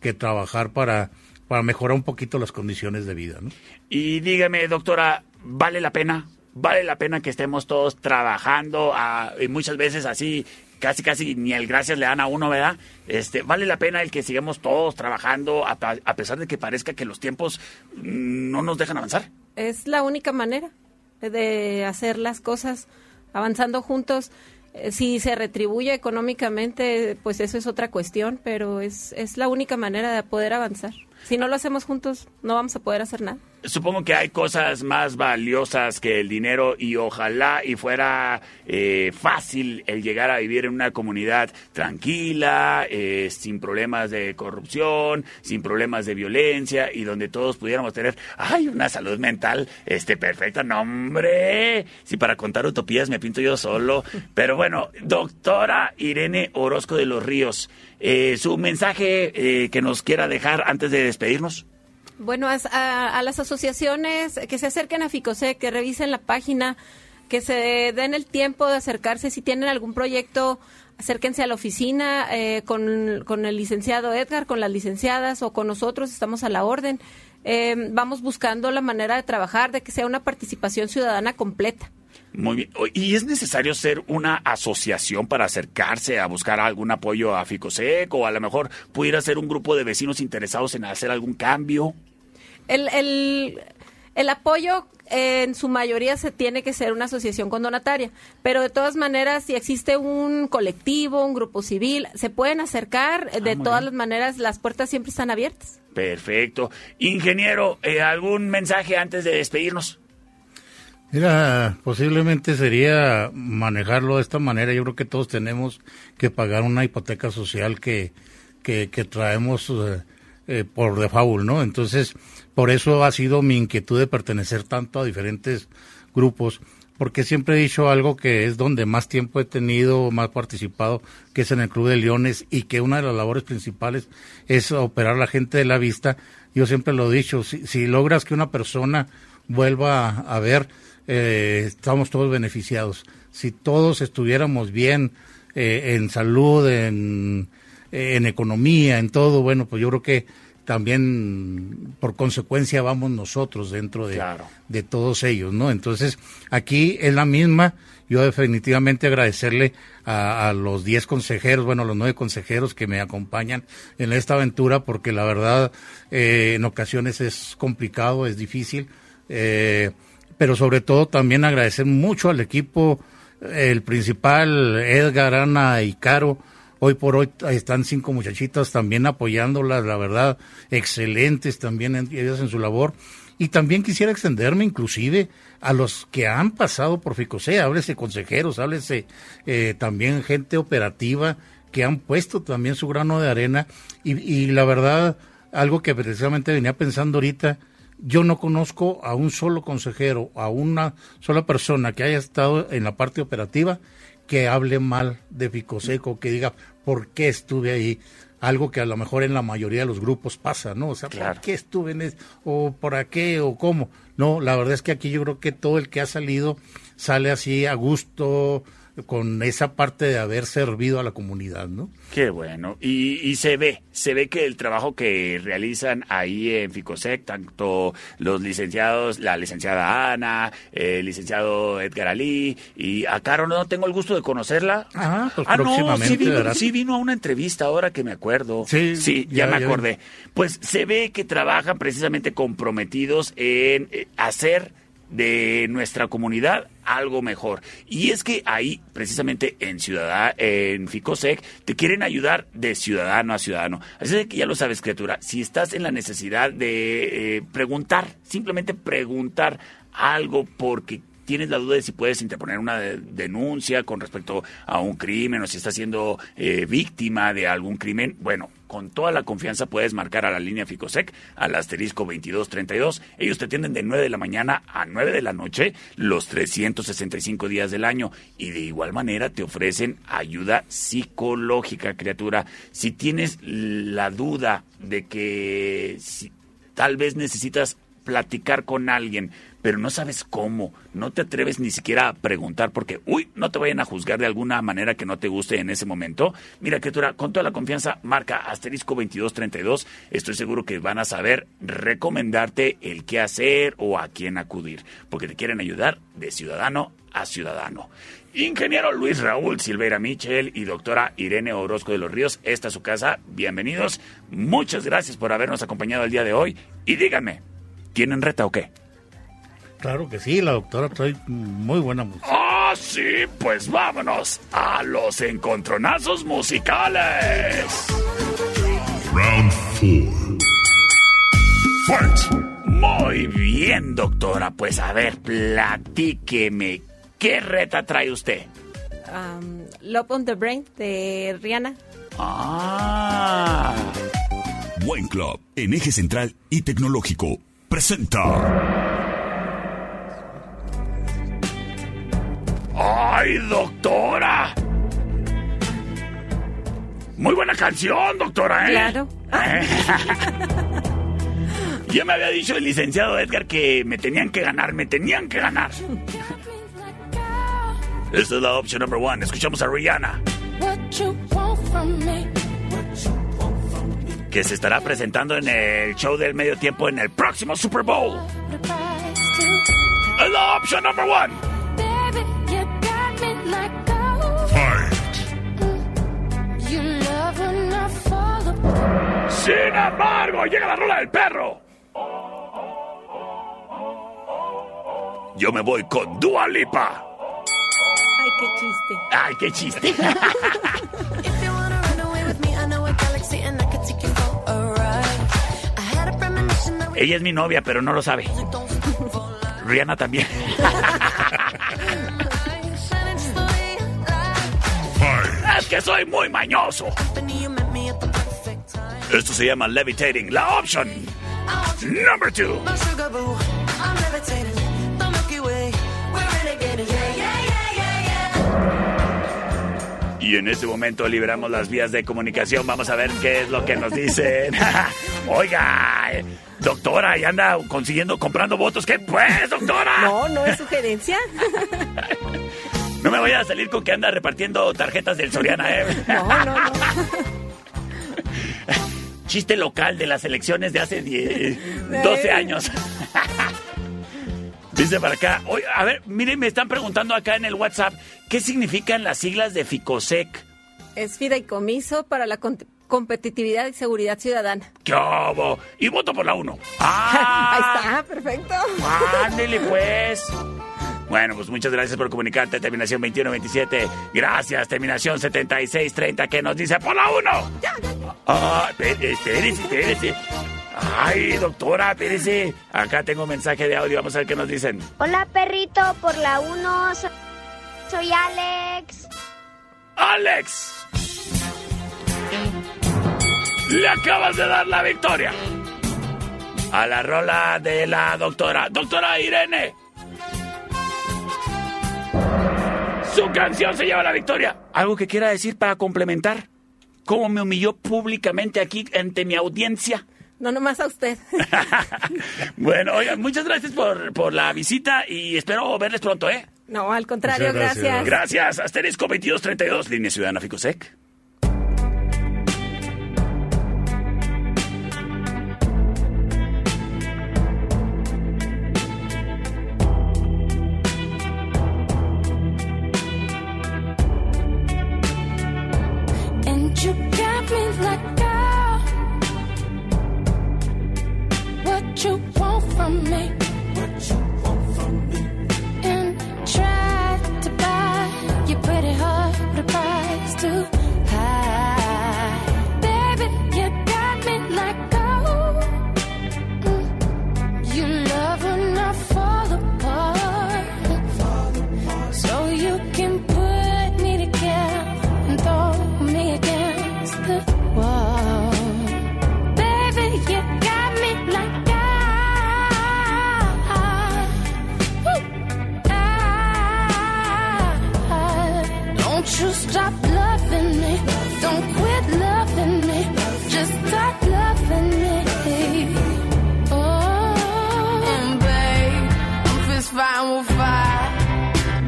que trabajar para, para mejorar un poquito las condiciones de vida, ¿no? Y dígame, doctora, ¿vale la pena? ¿Vale la pena que estemos todos trabajando ah, y muchas veces así, casi casi ni el gracias le dan a uno, ¿verdad? Este, ¿Vale la pena el que sigamos todos trabajando a, a pesar de que parezca que los tiempos mm, no nos dejan avanzar? Es la única manera de hacer las cosas avanzando juntos. Eh, Si se retribuye económicamente, pues eso es otra cuestión, pero es, es la única manera de poder avanzar. Si no lo hacemos juntos, no vamos a poder hacer nada. Supongo que hay cosas más valiosas que el dinero y ojalá y fuera eh, fácil el llegar a vivir en una comunidad tranquila, eh, sin problemas de corrupción, sin problemas de violencia y donde todos pudiéramos tener, ay, una salud mental este perfecta. No, hombre, si para contar utopías me pinto yo solo. Pero bueno, doctora Irene Orozco de los Ríos, eh, su mensaje eh, que nos quiera dejar antes de despedirnos. Bueno, as- a, a las asociaciones que se acerquen a FICOSEC, que revisen la página, que se den el tiempo de acercarse. Si tienen algún proyecto, acérquense a la oficina eh, con, con el licenciado Edgar, con las licenciadas o con nosotros, estamos a la orden. Eh, vamos buscando la manera de trabajar, de que sea una participación ciudadana completa. Muy bien. ¿Y es necesario ser una asociación para acercarse a buscar algún apoyo a Ficosec o a lo mejor pudiera ser un grupo de vecinos interesados en hacer algún cambio? El, el, el apoyo eh, en su mayoría se tiene que ser una asociación condonataria, pero de todas maneras, si existe un colectivo, un grupo civil, se pueden acercar. eh, de muy todas bien. las maneras, las puertas siempre están abiertas. Perfecto. Ingeniero, eh, ¿algún mensaje antes de despedirnos? Mira, posiblemente sería manejarlo de esta manera. Yo creo que todos tenemos que pagar una hipoteca social que, que, que traemos eh, eh, por default, ¿no? Entonces, por eso ha sido mi inquietud de pertenecer tanto a diferentes grupos, porque siempre he dicho algo que es donde más tiempo he tenido, más participado, que es en el Club de Leones, y que una de las labores principales es operar la gente de la vista. Yo siempre lo he dicho, si, si logras que una persona vuelva a, a ver, eh, estamos todos beneficiados. Si todos estuviéramos bien eh, en salud, en, en economía, en todo, bueno, pues yo creo que también por consecuencia vamos nosotros dentro de, de todos ellos, ¿no? Entonces, aquí es la misma. Yo definitivamente agradecerle a, a los 10 consejeros, bueno, a los nueve consejeros que me acompañan en esta aventura, porque la verdad eh, en ocasiones es complicado, es difícil, eh, pero sobre todo también agradecer mucho al equipo, el principal, Edgar, Ana y Caro, Hoy por hoy están cinco muchachitas también apoyándolas, la verdad, excelentes también en- ellas en su labor. Y también quisiera extenderme inclusive a los que han pasado por Ficosé, háblese consejeros, háblese eh, también gente operativa que han puesto también su grano de arena. Y, y la verdad, algo que precisamente venía pensando ahorita, yo no conozco a un solo consejero, a una sola persona que haya estado en la parte operativa que hable mal de Ficoseco, que diga por qué estuve ahí. Algo que a lo mejor en la mayoría de los grupos pasa, ¿no? O sea, ¿por qué estuve en eso? ¿O por qué? ¿O cómo? No, la verdad es que aquí yo creo que todo el que ha salido sale así a gusto, con esa parte de haber servido a la comunidad, ¿no? Qué bueno. Y, y se ve, se ve que el trabajo que realizan ahí en Ficosec, tanto los licenciados, la licenciada Ana, el licenciado Edgar Ali, y a Caro no tengo el gusto de conocerla. Ah, pues Ah, no, sí vino, sí a una entrevista ahora que me acuerdo. Sí, ya, ya- me ya- acordé. Pues se ve que trabajan precisamente comprometidos en eh, hacer de nuestra comunidad algo mejor. Y es que ahí, precisamente en Ciudad, en Ficosec, te quieren ayudar de ciudadano a ciudadano. Así que ya lo sabes, criatura, si estás en la necesidad de eh, preguntar, simplemente preguntar algo porque tienes la duda de si puedes interponer una de- denuncia con respecto a un crimen o si estás siendo eh, víctima de algún crimen, bueno, con toda la confianza puedes marcar a la línea Ficosec al asterisco 2232. Ellos te atienden de 9 de la mañana a 9 de la noche los 365 días del año y de igual manera te ofrecen ayuda psicológica, criatura. Si tienes la duda de que tal vez necesitas platicar con alguien, pero no sabes cómo, no te atreves ni siquiera a preguntar porque, uy, no te vayan a juzgar de alguna manera que no te guste en ese momento. Mira, criatura, con toda la confianza, marca asterisco 2232. Estoy seguro que van a saber recomendarte el qué hacer o a quién acudir, porque te quieren ayudar de ciudadano a ciudadano. Ingeniero Luis Raúl Silveira Michel y doctora Irene Orozco de los Ríos, esta es su casa. Bienvenidos. Muchas gracias por habernos acompañado el día de hoy. Y díganme, ¿tienen reta o qué? Claro que sí, la doctora trae muy buena música. Ah, sí, pues vámonos a los encontronazos musicales. Round 4. Fight. Muy bien, doctora. Pues a ver, platíqueme. ¿Qué reta trae usted? Um, Love on the Brain de Rihanna. Ah. Buen Club, en eje central y tecnológico, presenta. ¡Ay, doctora! Muy buena canción, doctora, ¿eh? Claro. ya me había dicho el licenciado Edgar que me tenían que ganar, me tenían que ganar. Esta es la opción number one. Escuchamos a Rihanna, What you want from me? Que se estará presentando en el show del medio tiempo en el próximo Super Bowl. Es la opción number one. Sin embargo, llega la rola del perro. Yo me voy con Dua Lipa. Ay, qué chiste. Ay, qué chiste. Ella es mi novia, pero no lo sabe. Rihanna también. es que soy muy mañoso. Esto se llama Levitating, la option number two. Y en este momento liberamos las vías de comunicación. Vamos a ver qué es lo que nos dicen. Oiga, eh, doctora, y anda consiguiendo, comprando votos. ¿Qué pues, doctora? No, no es sugerencia. No me vaya a salir con que anda repartiendo tarjetas del Soriana, ¿eh? No, no, no. Chiste local de las elecciones de hace 10, 12 años. Dice para acá, oye, a ver, miren, me están preguntando acá en el WhatsApp, ¿qué significan las siglas de FICOSEC? Es fideicomiso para la con- competitividad y seguridad ciudadana. ¿Qué hago? Y voto por la 1. Ahí ¡Ah! está, perfecto. Ándele pues. Bueno, pues muchas gracias por comunicarte, terminación 2127. Gracias, terminación 7630, que nos dice por la 1. Ah, espé- espérese, espérese. Ay, doctora, espérese. Acá tengo un mensaje de audio, vamos a ver qué nos dicen. Hola perrito, por la 1 soy, Alex. ¡Alex! Le acabas de dar la victoria a la rola de la doctora. Doctora Irene. Su canción se lleva la victoria. ¿Algo que quiera decir para complementar? ¿Cómo me humilló públicamente aquí ante mi audiencia? No nomás a usted. Bueno, oigan, muchas gracias por, por la visita y espero verles pronto, ¿eh? No, al contrario, gracias. gracias. Gracias. Asterisco 2232, línea ciudadana Ficosec.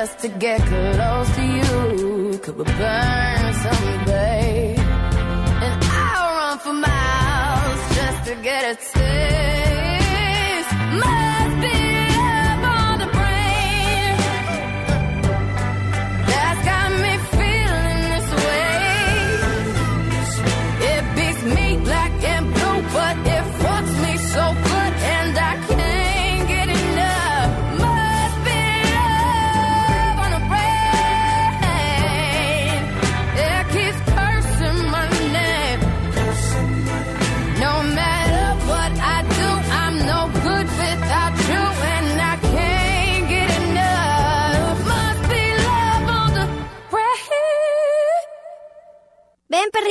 Just to get close to you. Could we burn babe? And I'll run for miles just to get a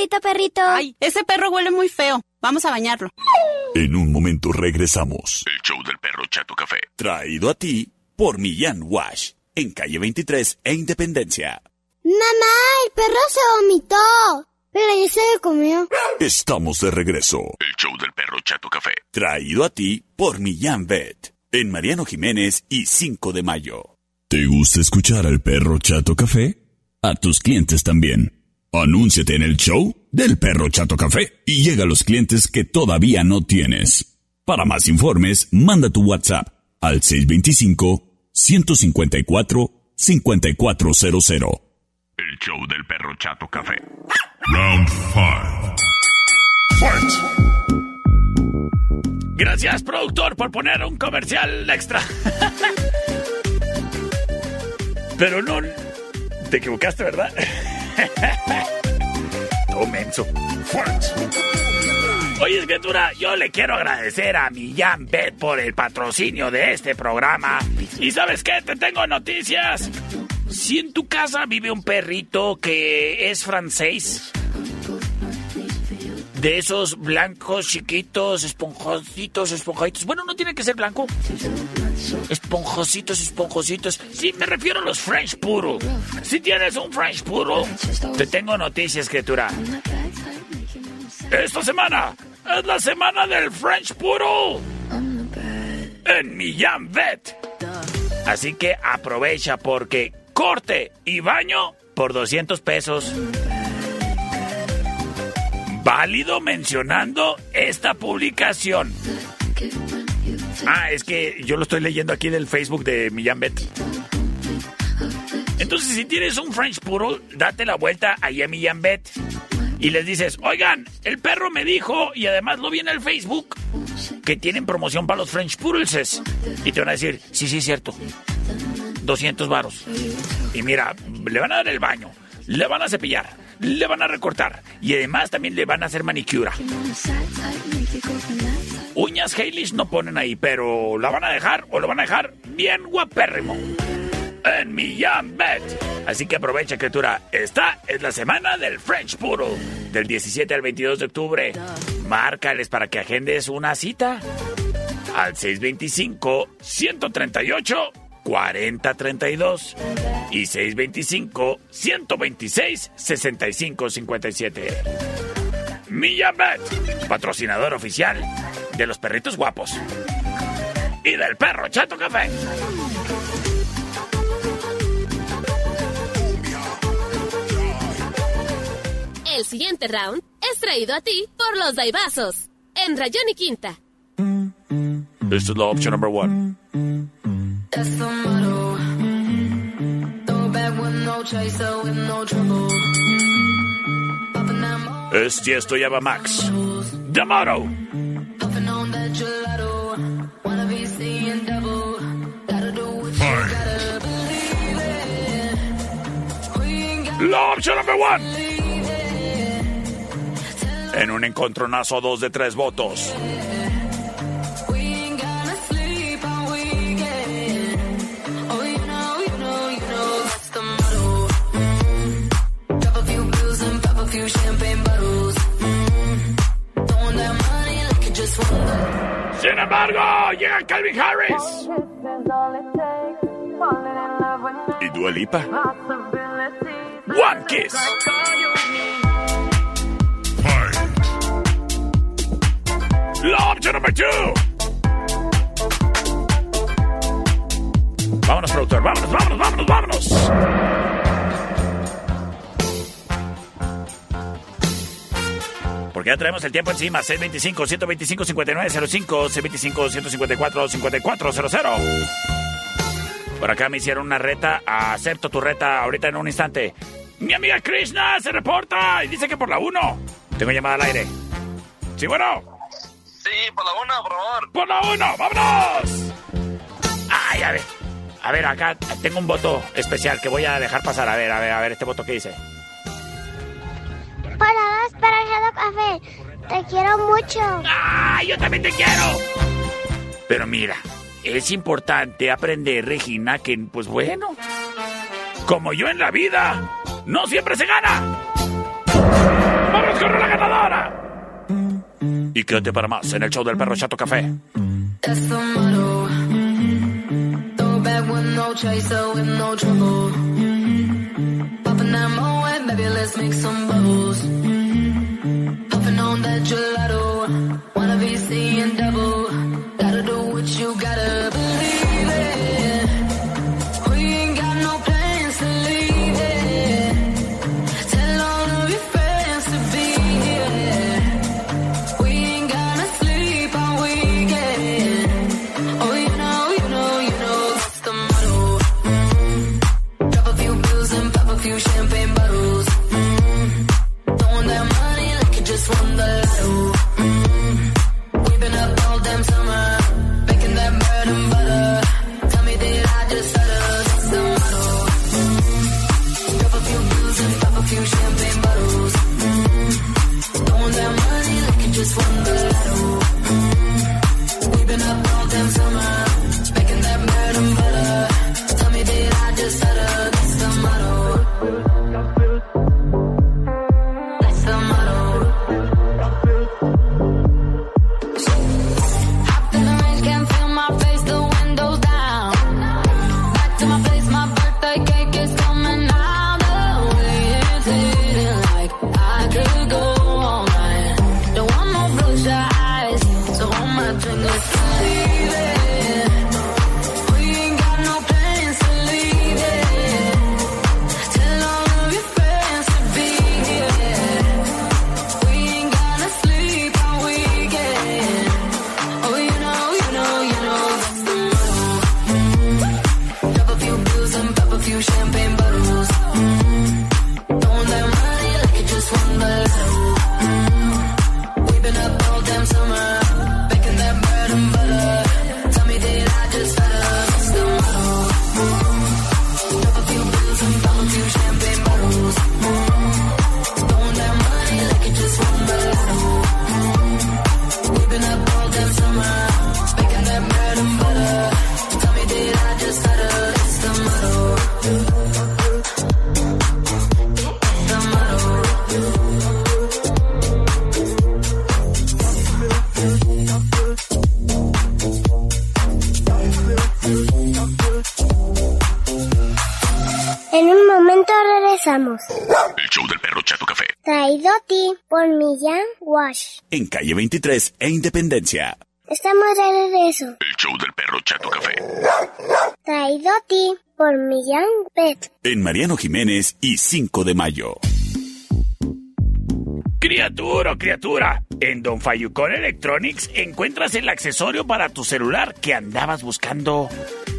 perrito, perrito. Ay, ese perro huele muy feo. Vamos a bañarlo. En un momento regresamos. El show del perro Chato Café. Traído a ti por Millán Wash, en calle 23 e Independencia. Mamá, el perro se vomitó. Pero ya se lo comió. Estamos de regreso. El show del perro Chato Café. Traído a ti por Millán Vet, en Mariano Jiménez y 5 de mayo. ¿Te gusta escuchar al perro Chato Café? A tus clientes también. Anúnciate en el show del perro Chato Café y llega a los clientes que todavía no tienes. Para más informes, manda tu WhatsApp al 625-154-5400. El show del perro Chato Café. Round 5. Gracias, productor, por poner un comercial extra. Pero no. Te equivocaste, ¿verdad? Todo menso. Oye, escritura, yo le quiero agradecer a Millán Bet por el patrocinio de este programa. ¿Y sabes qué? Te tengo noticias. Si en tu casa vive un perrito que es francés, de esos blancos chiquitos, esponjositos, esponjaditos. Bueno, no tiene que ser blanco. Esponjositos, esponjositos. Sí, me refiero a los French Poodle. Si tienes un French Poodle, te tengo noticias, criatura. Esta semana es la semana del French Poodle. En Millán Vet. Así que aprovecha porque corte y baño por 200 pesos. Válido mencionando esta publicación. Ah, es que yo lo estoy leyendo aquí del Facebook de Millán Bet. Entonces, si tienes un French Poodle, date la vuelta ahí a Millán Bet. Y les dices, oigan, el perro me dijo, y además lo vi en el Facebook, que tienen promoción para los French Poodles. Y te van a decir, sí, sí, es cierto. 200 varos. Y mira, le van a dar el baño, le van a cepillar, le van a recortar y además también le van a hacer manicura. Uñas Hailish no ponen ahí, pero la van a dejar o lo van a dejar bien guapérrimo. En Millán Bet. Así que aprovecha, criatura. Esta es la semana del French Poodle. Del 17 al 22 de octubre. Márcales para que agendes una cita. Al 625-138-4032. Y 625-126-6557. Millán Bet. Patrocinador oficial de los perritos guapos. Y del perro Chato Café. El siguiente round es traído a ti por los Daibazos. En Rayón y Quinta. Esta es la opción number one. Tiesto y Ava Max. Got La opción number one. En un encontronazo dos de tres votos. Embargo, llega Calvin Harris. Y Dua Lipa. One Kiss. La opción number two. Vámonos, productor. Vámonos, vámonos, vámonos, vámonos. Porque ya traemos el tiempo encima. 625-125-5905. 625-154-5400. Por acá me hicieron una reta. Acepto tu reta ahorita en un instante. Mi amiga Krishna se reporta y dice que por la 1. Tengo llamada al aire. Sí, bueno. Sí, por la una, por favor. Por la 1, vámonos. Ay, a ver. A ver, acá tengo un voto especial que voy a dejar pasar. A ver, a ver, a ver, este voto que dice. Para dos, para el Shadow Café. Te quiero mucho. ¡Ay, yo también te quiero! Pero mira, es importante aprender, Regina, que, pues bueno, como yo en la vida, no siempre se gana. ¡Vamos, con la ganadora! Y quédate para más en el show del perro Chato Café. That's the baby, let's make some bubbles. Puffing on that gelato. Wanna be seeing double. Gotta do what you gotta En calle 23 e Independencia. Estamos de regreso. El show del perro Chato Café. Traído a ti por Millán Pet. En Mariano Jiménez y 5 de mayo. Criatura, criatura, en Don Fayucón Electronics encuentras el accesorio para tu celular que andabas buscando.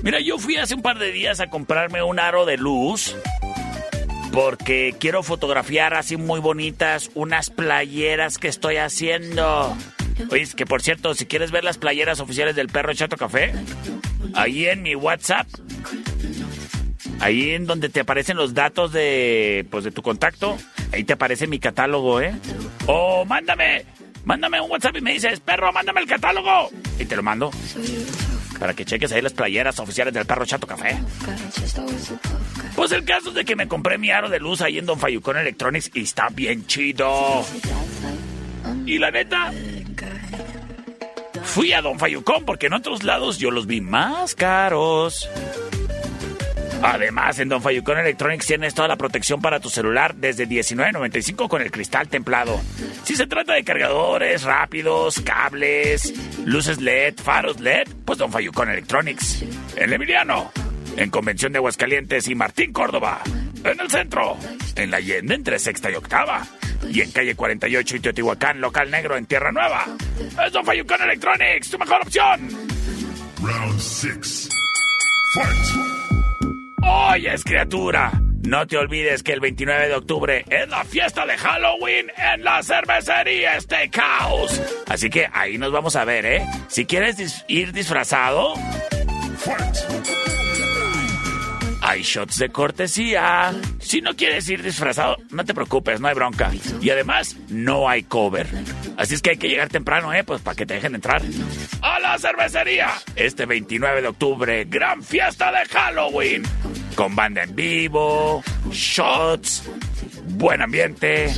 Mira, yo fui hace un par de días a comprarme un aro de luz porque quiero fotografiar así muy bonitas unas playeras que estoy haciendo. Oye, que por cierto, si quieres ver las playeras oficiales del Perro Chato Café, ahí en mi WhatsApp, ahí en donde te aparecen los datos de, pues, de tu contacto, ahí te aparece mi catálogo, ¿eh? O mándame, mándame un WhatsApp y me dices, perro, mándame el catálogo. Y te lo mando. Para que cheques ahí las playeras oficiales del Perro Chato Café. Pues el caso es de que me compré mi aro de luz ahí en Don Fayucón Electronics y está bien chido. Y la neta, fui a Don Fayucón porque en otros lados yo los vi más caros. Además, en Don Fayucón Electronics tienes toda la protección para tu celular desde $19.95 con el cristal templado. Si se trata de cargadores rápidos, cables, luces LED, faros LED, pues Don Fayucón Electronics. En Emiliano, en Convención de Aguascalientes y Martín Córdoba. En el centro, en la Allende entre sexta y octava. Y en calle 48 y Teotihuacán, local negro en Tierra Nueva. Es Don Fayucón Electronics, tu mejor opción. Round 6. Fight. Oyes, criatura. No te olvides que el 29 de octubre es la fiesta de Halloween en la cervecería Steakhouse. Así que ahí nos vamos a ver, ¿eh? Si quieres ir disfrazado, hay shots de cortesía. Si no quieres ir disfrazado, no te preocupes, no hay bronca. Y además, no hay cover. Así es que hay que llegar temprano, ¿eh? Pues para que te dejen entrar. ¡A la cervecería! Este 29 de octubre, gran fiesta de Halloween. Con banda en vivo, shots, buen ambiente,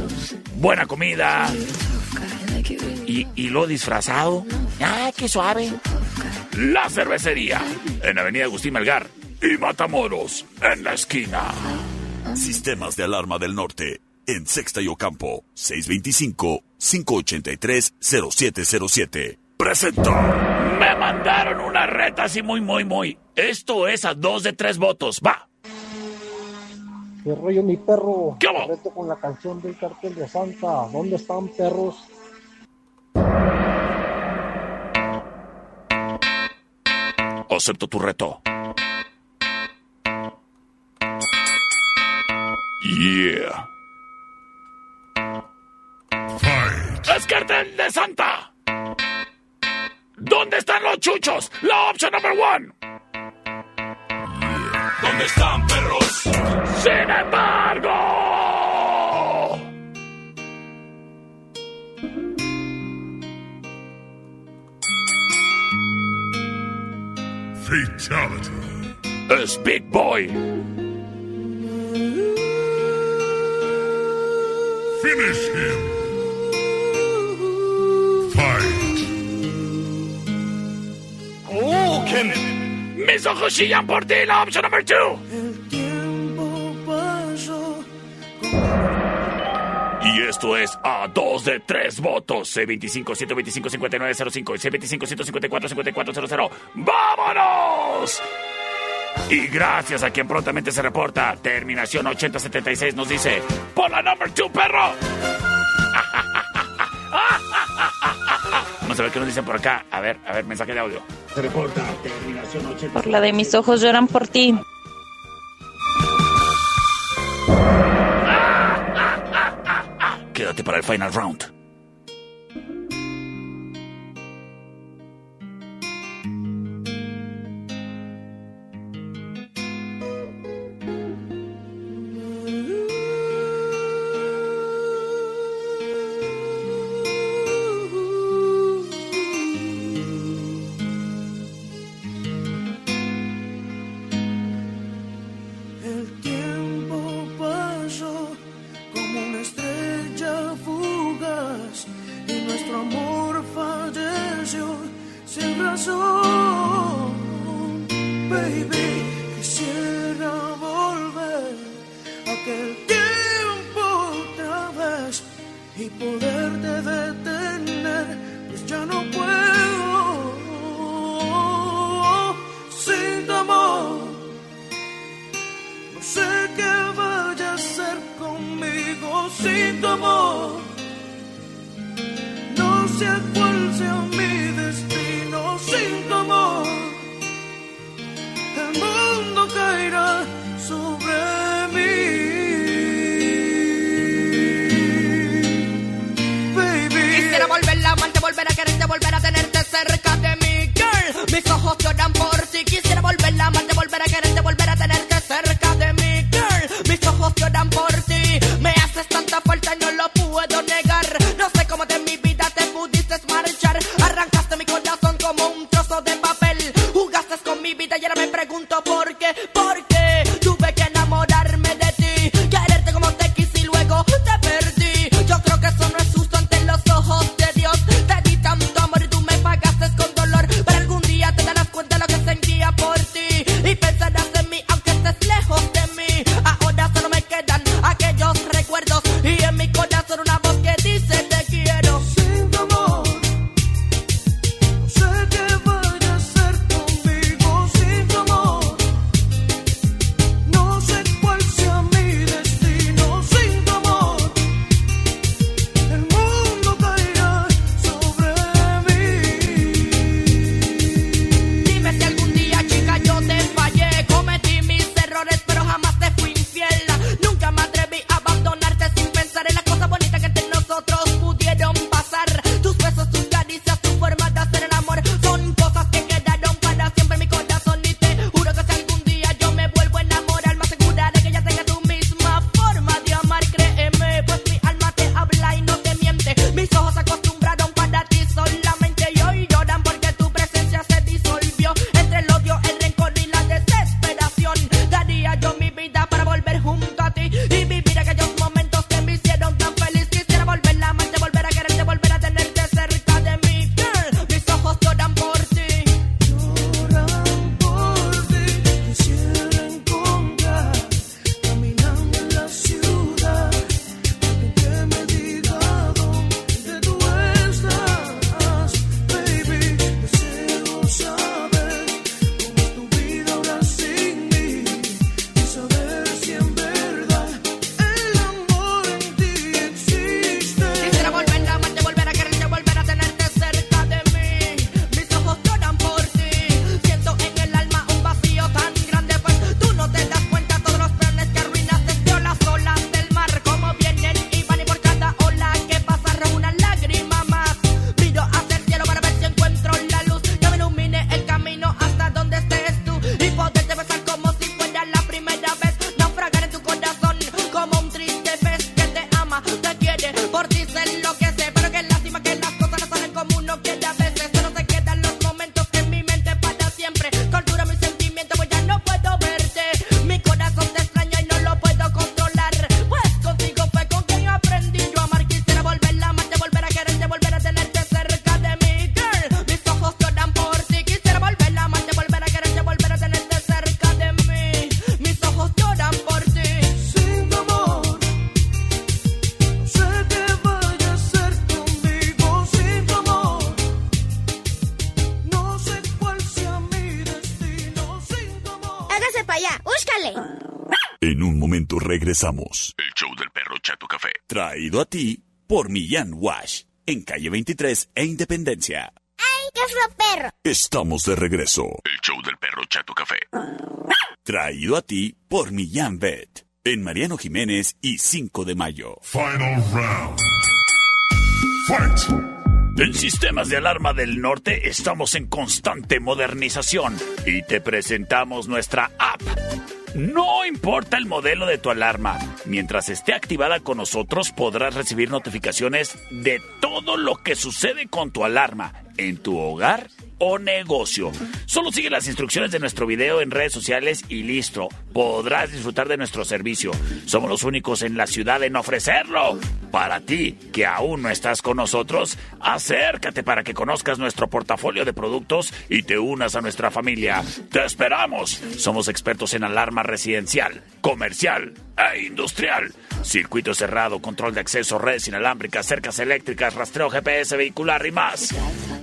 buena comida y, y lo disfrazado. ¡Ay, qué suave! La cervecería en Avenida Agustín Melgar y Matamoros en la esquina. Sistemas de alarma del norte. En Sexta y Ocampo. 625-583-0707. Presenta. Me mandaron una reta así muy, muy, muy. Esto es a dos de tres votos. Va. ¿Qué rollo, mi perro? ¿Qué Te reto con la canción del cartel de Santa. ¿Dónde están, perros? Acepto tu reto. Yeah. Fight. ¡Es cartel de Santa! ¿Dónde están los chuchos? La opción number one. ¿Dónde están, perros? Sin embargo. Fatality. Es Big Boy. Finish him. Fight. ¡Oh, Mis ojos chillan por ti, la opción number two. Y esto es a dos de tres votos. C25 125 5905 y C25 154 5400. ¡Vámonos! Y gracias a quien prontamente se reporta, terminación 8076 nos dice: ¡Por la number two, perro! Vamos a ver qué nos dicen por acá. A ver, a ver, mensaje de audio. Se reporta, terminación 8076. Por la de mis ojos lloran por ti. Quédate para el final round. Volver a quererte, volver a tenerte cerca de mí, girl. Mis ojos lloran por ti. Quisiera volver a amarte, volver a quererte, volver a tenerte cerca de mí, girl. Mis ojos lloran por ti. Me haces tanta falta no lo puedo negar. Regresamos. El show del perro Chato Café. Traído a ti por Millán Wash, en calle 23 e Independencia. ¡Ay, qué fue perro! Estamos de regreso. El show del perro Chato Café. Traído a ti por Millán Vet, en Mariano Jiménez y 5 de mayo. Final round. Fight. En Sistemas de Alarma del Norte estamos en constante modernización y te presentamos nuestra app. No importa el modelo de tu alarma, mientras esté activada con nosotros podrás recibir notificaciones de todo lo que sucede con tu alarma en tu hogar o negocio. Solo sigue las instrucciones de nuestro video en redes sociales y listo. Podrás disfrutar de nuestro servicio. Somos los únicos en la ciudad en ofrecerlo. Para ti, que aún no estás con nosotros, acércate para que conozcas nuestro portafolio de productos y te unas a nuestra familia. ¡Te esperamos! Somos expertos en alarma residencial, comercial industrial. Circuito cerrado, control de acceso, redes inalámbricas, cercas eléctricas, rastreo GPS vehicular y más.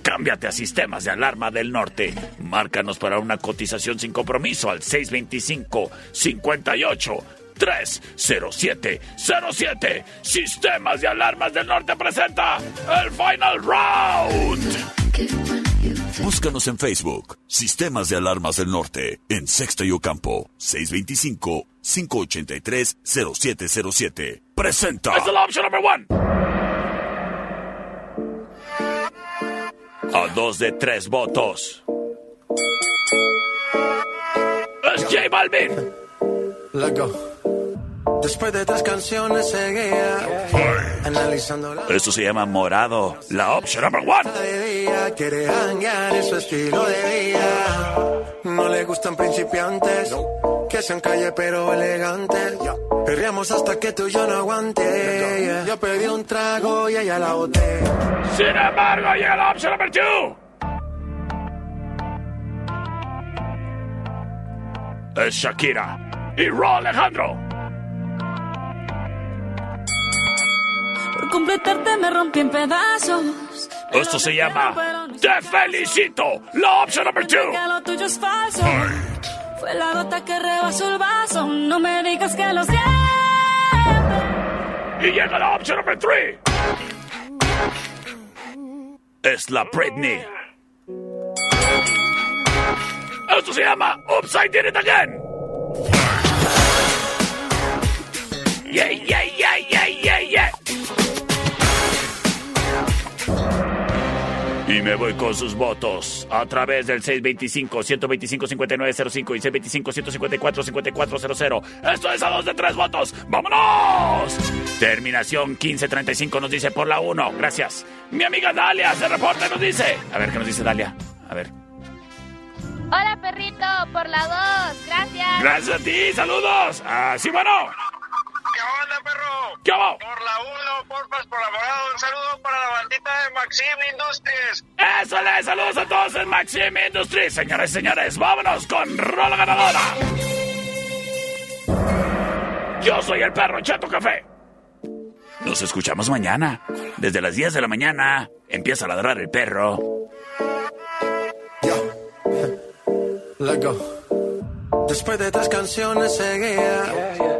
Cámbiate a Sistemas de Alarma del Norte. Márcanos para una cotización sin compromiso al 625 58 30707. Sistemas de Alarmas del Norte presenta el Final Round. Búscanos en Facebook, Sistemas de Alarmas del Norte, en Sexto y Ocampo, 625-583-0707. Presenta. Es la opción number one. A dos de tres votos. Es J Balvin. Let go. Después de tres canciones seguía analizando la Esto se llama morado. La opción number one. quiere hanguear en su estilo de vida. No le gustan principiantes, que sean calle pero elegantes. Perreamos hasta que tú y yo no aguante. Yo pedí un trago y ella la boté. Sin embargo, llega la opción number two. Es Shakira y Ro Alejandro. Completarte me rompí en pedazos. Esto se llama Te felicito. La opción number two. Tuyo es falso. Fue la gota que rebasó el vaso. No me digas que lo sientes. Y llega la opción number three. Es la Britney. Esto se llama I Did It Again. Yeah, yeah, yeah, yeah, yeah, Y me voy con sus votos a través del 625-125-5905 y 625-154-5400. Esto es a dos de tres votos. ¡Vámonos! Terminación 1535 nos dice por la 1. Gracias. Mi amiga Dalia se reporta y nos dice. A ver qué nos dice Dalia. A ver. Hola, perrito, por la dos. Gracias. Gracias a ti. Saludos. Así bueno. ¿Qué onda, perro? ¿Qué hago? Por la 1, porfas, por la morada. Un saludo para la bandita de Maxim Industries. Eso le saludos a todos en Maxim Industries. Señores y señores, vámonos con Rola Ganadora. Yo soy el perro Chato Café. Nos escuchamos mañana. Desde las 10 de la mañana empieza a ladrar el perro. Let go. Después de tres canciones seguía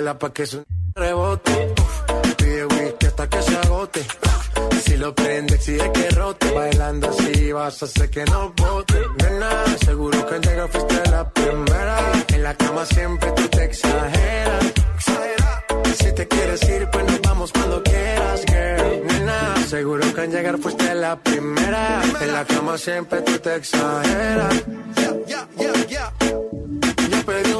Baila pa' que su rebote. Pide whisky hasta que se agote. Si lo prende, exige que rote. Bailando así vas a hacer que no bote. Nena, seguro que al llegar fuiste la primera. En la cama siempre tú te exageras. Exagera. Si te quieres ir, pues nos vamos cuando quieras, girl. Nena, seguro que al llegar fuiste la primera. En la cama siempre tú te exageras. Yo pedí